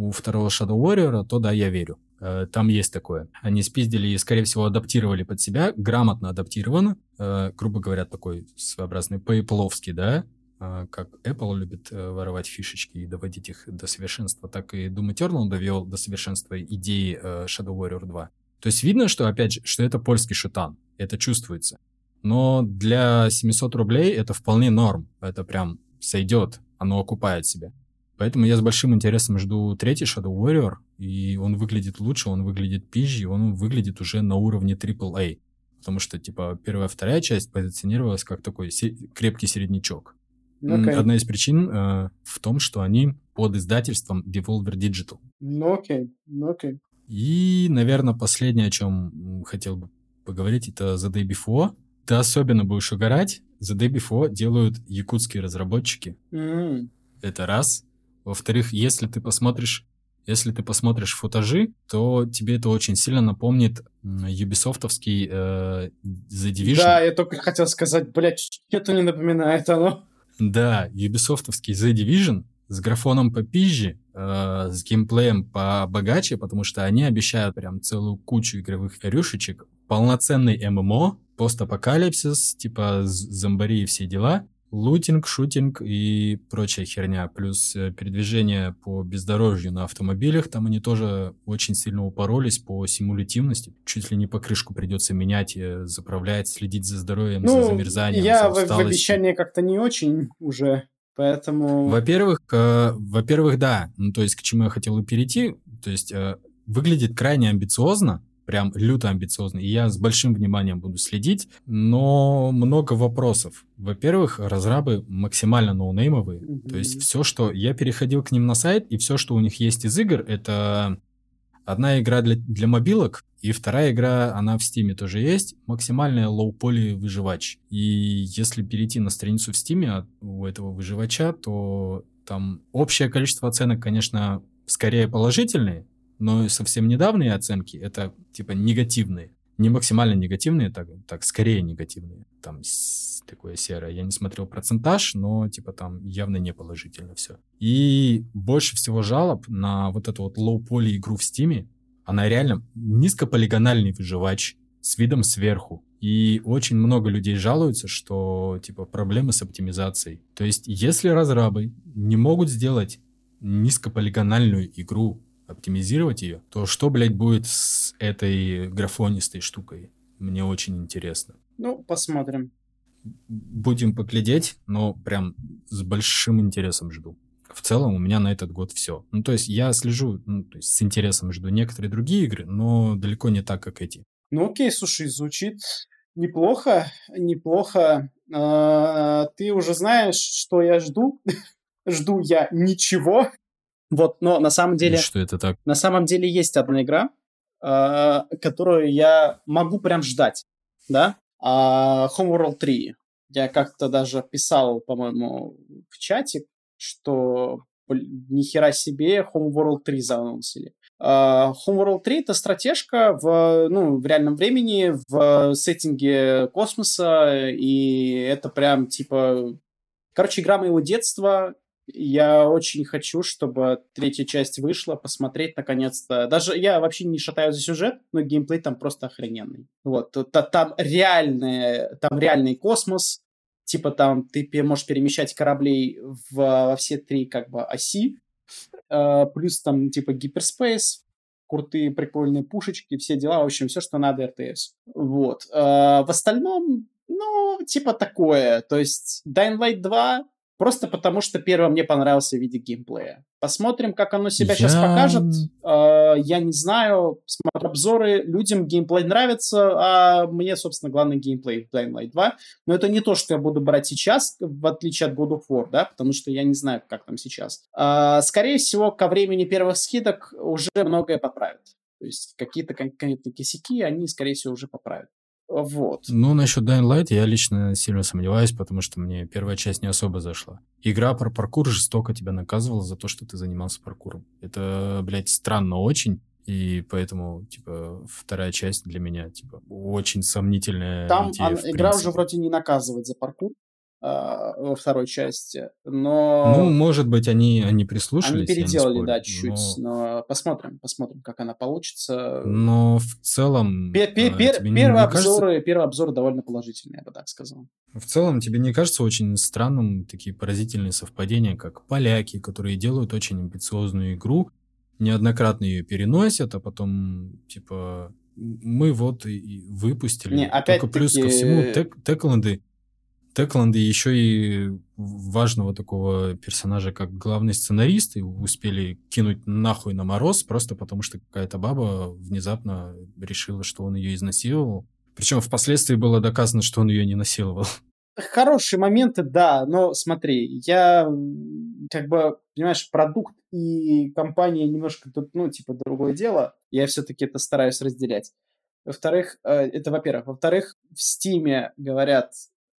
у второго Shadow Warrior, то да, я верю. Э, там есть такое. Они спиздили и, скорее всего, адаптировали под себя, грамотно адаптировано, э, грубо говоря, такой своеобразный по-эпловский, да, э, как Apple любит воровать фишечки и доводить их до совершенства, так и Doom Eternal довел до совершенства идеи Shadow Warrior 2. То есть видно, что, опять же, что это польский шутан. Это чувствуется. Но для 700 рублей это вполне норм. Это прям сойдет, оно окупает себя. Поэтому я с большим интересом жду третий Shadow Warrior, и он выглядит лучше, он выглядит пизже, он выглядит уже на уровне AAA. Потому что, типа, первая, вторая часть позиционировалась как такой се- крепкий середнячок. Okay. Одна из причин э, в том, что они под издательством Devolver Digital. Ну окей, ну окей. И, наверное, последнее, о чем хотел бы поговорить, это The Day Before ты особенно будешь угорать. The Day Before делают якутские разработчики. Mm. Это раз. Во-вторых, если ты посмотришь если ты посмотришь футажи, то тебе это очень сильно напомнит юбисофтовский э, The Division. Да, я только хотел сказать, блядь, что-то не напоминает оно. Да, юбисофтовский The Division с графоном попизже, э, с геймплеем побогаче, потому что они обещают прям целую кучу игровых рюшечек, полноценный ММО, постапокалипсис, типа зомбари и все дела, лутинг, шутинг и прочая херня, плюс э, передвижение по бездорожью на автомобилях, там они тоже очень сильно упоролись по симулятивности, чуть ли не покрышку придется менять, э, заправлять, следить за здоровьем, ну, за замерзанием, я за в, в обещании как-то не очень уже, поэтому... Во-первых, э, во-первых, да, ну то есть к чему я хотел и перейти, то есть э, выглядит крайне амбициозно, прям люто амбициозный. И я с большим вниманием буду следить, но много вопросов. Во-первых, разрабы максимально ноунеймовые. Mm-hmm. То есть все, что... Я переходил к ним на сайт, и все, что у них есть из игр, это Одна игра для, для мобилок, и вторая игра, она в Стиме тоже есть, максимальная лоу-поли выживач. И если перейти на страницу в Стиме у этого выживача, то там общее количество оценок, конечно, скорее положительные, но совсем недавние оценки — это типа негативные. Не максимально негативные, так, так скорее негативные. Там такое серое. Я не смотрел процентаж, но типа там явно не положительно все. И больше всего жалоб на вот эту вот лоу-поли игру в Стиме. Она реально низкополигональный выживач с видом сверху. И очень много людей жалуются, что типа проблемы с оптимизацией. То есть, если разрабы не могут сделать низкополигональную игру, оптимизировать ее, то что, блядь, будет с этой графонистой штукой? Мне очень интересно. Ну, посмотрим будем поглядеть, но прям с большим интересом жду. В целом у меня на этот год все. Ну, то есть я слежу, ну, то есть с интересом жду некоторые другие игры, но далеко не так, как эти. Ну, окей, слушай, звучит неплохо, неплохо. А, ты уже знаешь, что я жду. жду я ничего. Вот, но на самом деле... И что это так? На самом деле есть одна игра, а, которую я могу прям ждать, да? А Homeworld 3. Я как-то даже писал, по-моему, в чате, что ни хера себе Homeworld 3 заанонсили. Uh, Homeworld 3 это стратежка в, ну, в реальном времени, в сеттинге космоса, и это прям типа... Короче, игра моего детства, я очень хочу, чтобы третья часть вышла, посмотреть наконец-то. Даже я вообще не шатаю за сюжет, но геймплей там просто охрененный. Вот, там реальный, там реальный космос, типа там ты можешь перемещать кораблей в, во все три как бы оси, э, плюс там типа гиперспейс, крутые прикольные пушечки, все дела, в общем, все, что надо РТС. Вот. Э, в остальном, ну, типа такое. То есть Dying Light 2 Просто потому, что первое мне понравился в виде геймплея. Посмотрим, как оно себя я... сейчас покажет. Э, я не знаю, смотрю обзоры, людям геймплей нравится, а мне, собственно, главный геймплей в Dying Light 2. Но это не то, что я буду брать сейчас, в отличие от God of War, да, потому что я не знаю, как там сейчас. Э, скорее всего, ко времени первых скидок уже многое поправят. То есть какие-то конкретные косяки они, скорее всего, уже поправят. Вот. Ну, насчет Dying Light я лично сильно сомневаюсь, потому что мне первая часть не особо зашла. Игра про паркур жестоко тебя наказывала за то, что ты занимался паркуром. Это, блядь, странно очень. И поэтому, типа, вторая часть для меня, типа, очень сомнительная Там идея, игра уже вроде не наказывает за паркур, во второй части, но... Ну, может быть, они, они прислушались. Они переделали, да, чуть-чуть, но... но посмотрим, посмотрим, как она получится. Но в целом... Пер -пер -пер первые, обзоры, кажется... первые обзоры довольно положительные, я бы так сказал. В целом, тебе не кажется очень странным такие поразительные совпадения, как поляки, которые делают очень амбициозную игру, неоднократно ее переносят, а потом, типа, мы вот и выпустили. Не, опять Только плюс ко всему, тек Текланды Текланды еще и важного такого персонажа, как главный сценарист, успели кинуть нахуй на мороз, просто потому что какая-то баба внезапно решила, что он ее изнасиловал. Причем впоследствии было доказано, что он ее не насиловал. Хорошие моменты, да, но смотри, я как бы, понимаешь, продукт и компания немножко тут, ну, типа, другое дело. Я все-таки это стараюсь разделять. Во-вторых, э, это во-первых. Во-вторых, в Стиме говорят,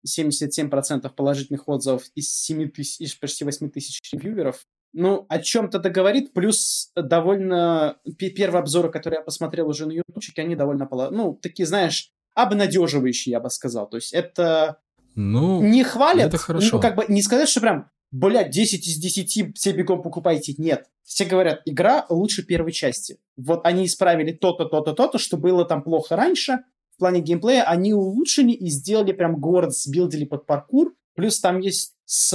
77% положительных отзывов из, 7 тысяч, из почти 8 тысяч ревьюверов. Ну, о чем-то это говорит, плюс довольно... Первые обзоры, которые я посмотрел уже на ютубчике, они довольно, ну, такие, знаешь, обнадеживающие, я бы сказал. То есть это... Ну, не хвалят. Это хорошо. Ну, как бы не сказать, что прям, блядь, 10 из 10 все бегом покупайте. Нет. Все говорят, игра лучше первой части. Вот они исправили то-то, то-то, то-то, что было там плохо раньше, плане геймплея они улучшили и сделали прям город, сбилдили под паркур. Плюс там есть с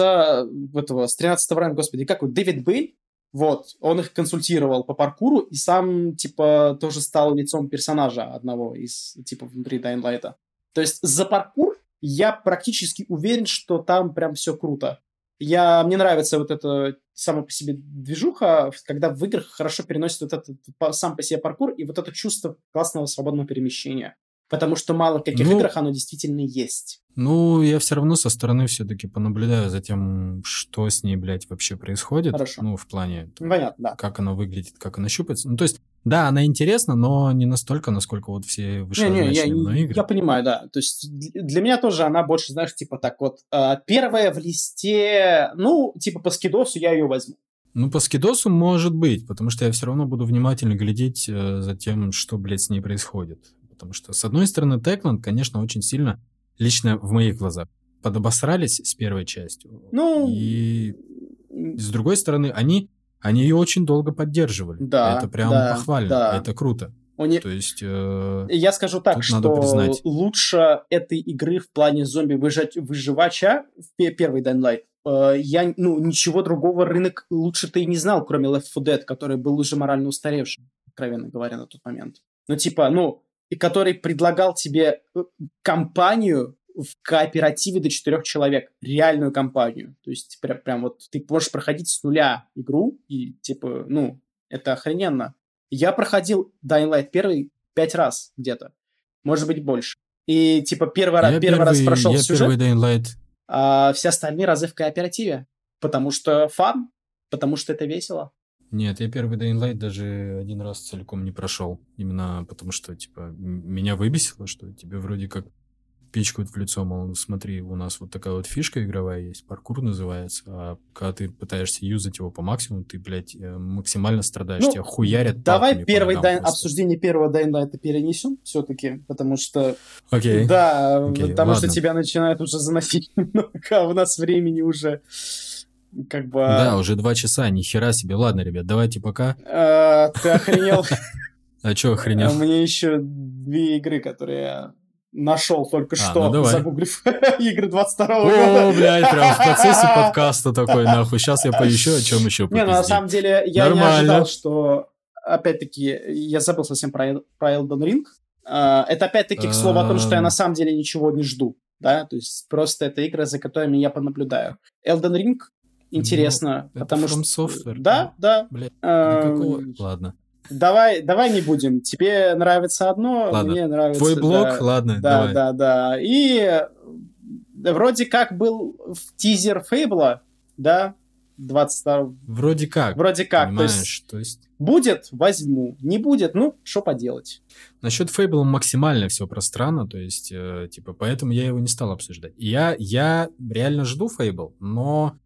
этого, с 13 ранга, господи, как вот, Дэвид Бэй, вот, он их консультировал по паркуру и сам, типа, тоже стал лицом персонажа одного из, типа, внутри Дайнлайта. То есть за паркур я практически уверен, что там прям все круто. Я, мне нравится вот эта сама по себе движуха, когда в играх хорошо переносит вот этот сам по себе паркур и вот это чувство классного свободного перемещения. Потому что мало в каких ну, играх оно действительно есть. Ну, я все равно со стороны все-таки понаблюдаю за тем, что с ней, блядь, вообще происходит. Хорошо. Ну, в плане, Понятно, да. как оно выглядит, как оно щупается. Ну, то есть, Да, она интересна, но не настолько, насколько вот все вышеозначенные не, не, я, игры. Я понимаю, да. То есть для меня тоже она больше, знаешь, типа так вот, а, первая в листе, ну, типа по скидосу я ее возьму. Ну, по скидосу может быть, потому что я все равно буду внимательно глядеть э, за тем, что, блядь, с ней происходит. Потому что, с одной стороны, Текланд, конечно, очень сильно, лично в моих глазах, подобосрались с первой частью. Ну... И с другой стороны, они, они ее очень долго поддерживали. Да, Это прям да, похвально, да. это круто. Они... То есть... Э, Я скажу так, что лучше этой игры в плане зомби-выживача в пе- первый Dying Light э, я, ну, ничего другого рынок лучше-то и не знал, кроме Left 4 Dead, который был уже морально устаревшим, откровенно говоря, на тот момент. Ну, типа, ну, и который предлагал тебе э, компанию в кооперативе до четырех человек, реальную компанию. То есть прям, прям вот ты можешь проходить с нуля игру, и типа, ну, это охрененно. Я проходил Dying Light первый пять раз где-то, может быть больше. И типа первый, раз, я первый раз первый- прошел я сюжет, первый Dying Light а все остальные разы в кооперативе. Потому что фан, потому что это весело. Нет, я первый Dying Light даже один раз целиком не прошел. Именно потому что, типа, м- меня выбесило, что тебе вроде как пичкают в лицо, мол, смотри, у нас вот такая вот фишка игровая есть, паркур называется, а когда ты пытаешься юзать его по максимуму, ты, блядь, э, максимально страдаешь, Ну, тебя хуярят Давай первый просто. обсуждение первого Light перенесем все-таки, потому что Окей. Да, Окей, потому что ладно. тебя начинают уже заносить немного, а у нас времени уже как бы... Да, уже два часа, ни хера себе. Ладно, ребят, давайте пока. э, ты охренел? А чё охренел? У меня еще две игры, которые я нашел только А, что, ну загуглив игры 22 О, года. блядь, прям в процессе подкаста такой, нахуй. Сейчас я поищу, о чем еще Не, ну на самом деле я не ожидал, что опять-таки я забыл совсем про, про Elden Ring. А, Это опять-таки к слову о том, что я на Ам. самом деле ничего не жду. Да, то есть просто это игры, за которыми я понаблюдаю. Elden Ring интересно, Ну, это потому From что... Software, Да, да. Блядь, Эм, никакого... Ладно. Давай, давай не будем. Тебе нравится одно, Ладно. мне нравится... Твой блог? да. Ладно, Да, давай. да, да. И э, вроде как был в тизер Фейбла, да, 22 Вроде как. Вроде как. То Понимаешь, есть то есть... будет, возьму. Не будет, ну, что поделать. Насчет Фейбла максимально все пространно, то есть, э, типа, поэтому я его не стал обсуждать. Я, я реально жду Фейбл, но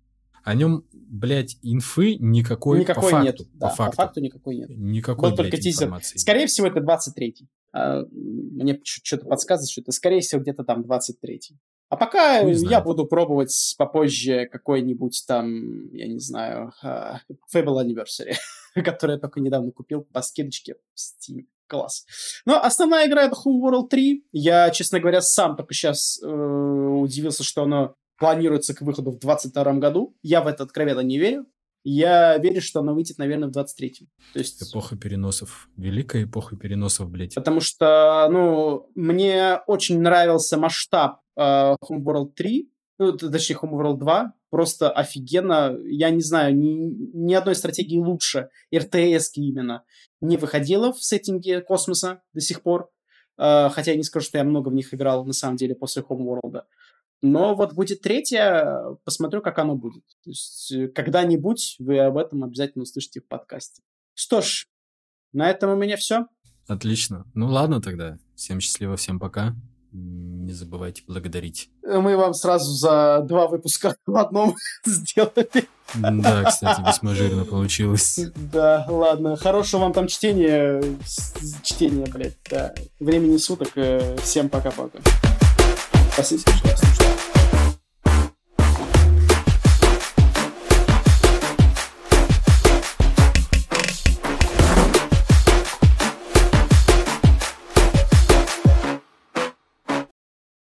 о нем, блядь, инфы никакой, никакой по факту. нет. Да, по факту. по факту никакой нет. Никакой, Был только блядь, тизер. информации. Скорее всего, это 23-й. А, Мне что-то подсказывает, что это, скорее всего, где-то там 23-й. А пока Хуй я знает. буду пробовать попозже какой-нибудь там, я не знаю, а, Fable Anniversary, который я только недавно купил по скидочке в Steam. Класс. Но основная игра это Homeworld 3. Я, честно говоря, сам только сейчас удивился, что оно планируется к выходу в 2022 году. Я в это откровенно не верю. Я верю, что оно выйдет, наверное, в 23-м. То есть... Эпоха переносов. Великая эпоха переносов, блядь. Потому что, ну, мне очень нравился масштаб э, Homeworld 3, ну, точнее, Homeworld 2. Просто офигенно. Я не знаю, ни, ни одной стратегии лучше, РТС именно, не выходила в сеттинге космоса до сих пор. Э, хотя я не скажу, что я много в них играл, на самом деле, после Homeworld. Но вот будет третья, посмотрю, как оно будет. То есть э, когда-нибудь вы об этом обязательно услышите в подкасте. Что ж, на этом у меня все. Отлично. Ну ладно тогда. Всем счастливо, всем пока. Не забывайте благодарить. Мы вам сразу за два выпуска в одном сделали. Да, кстати, весьма жирно получилось. Да, ладно. Хорошего вам там чтения. Чтения, блядь, да. Времени суток. Э, Всем пока-пока. Assista, assista.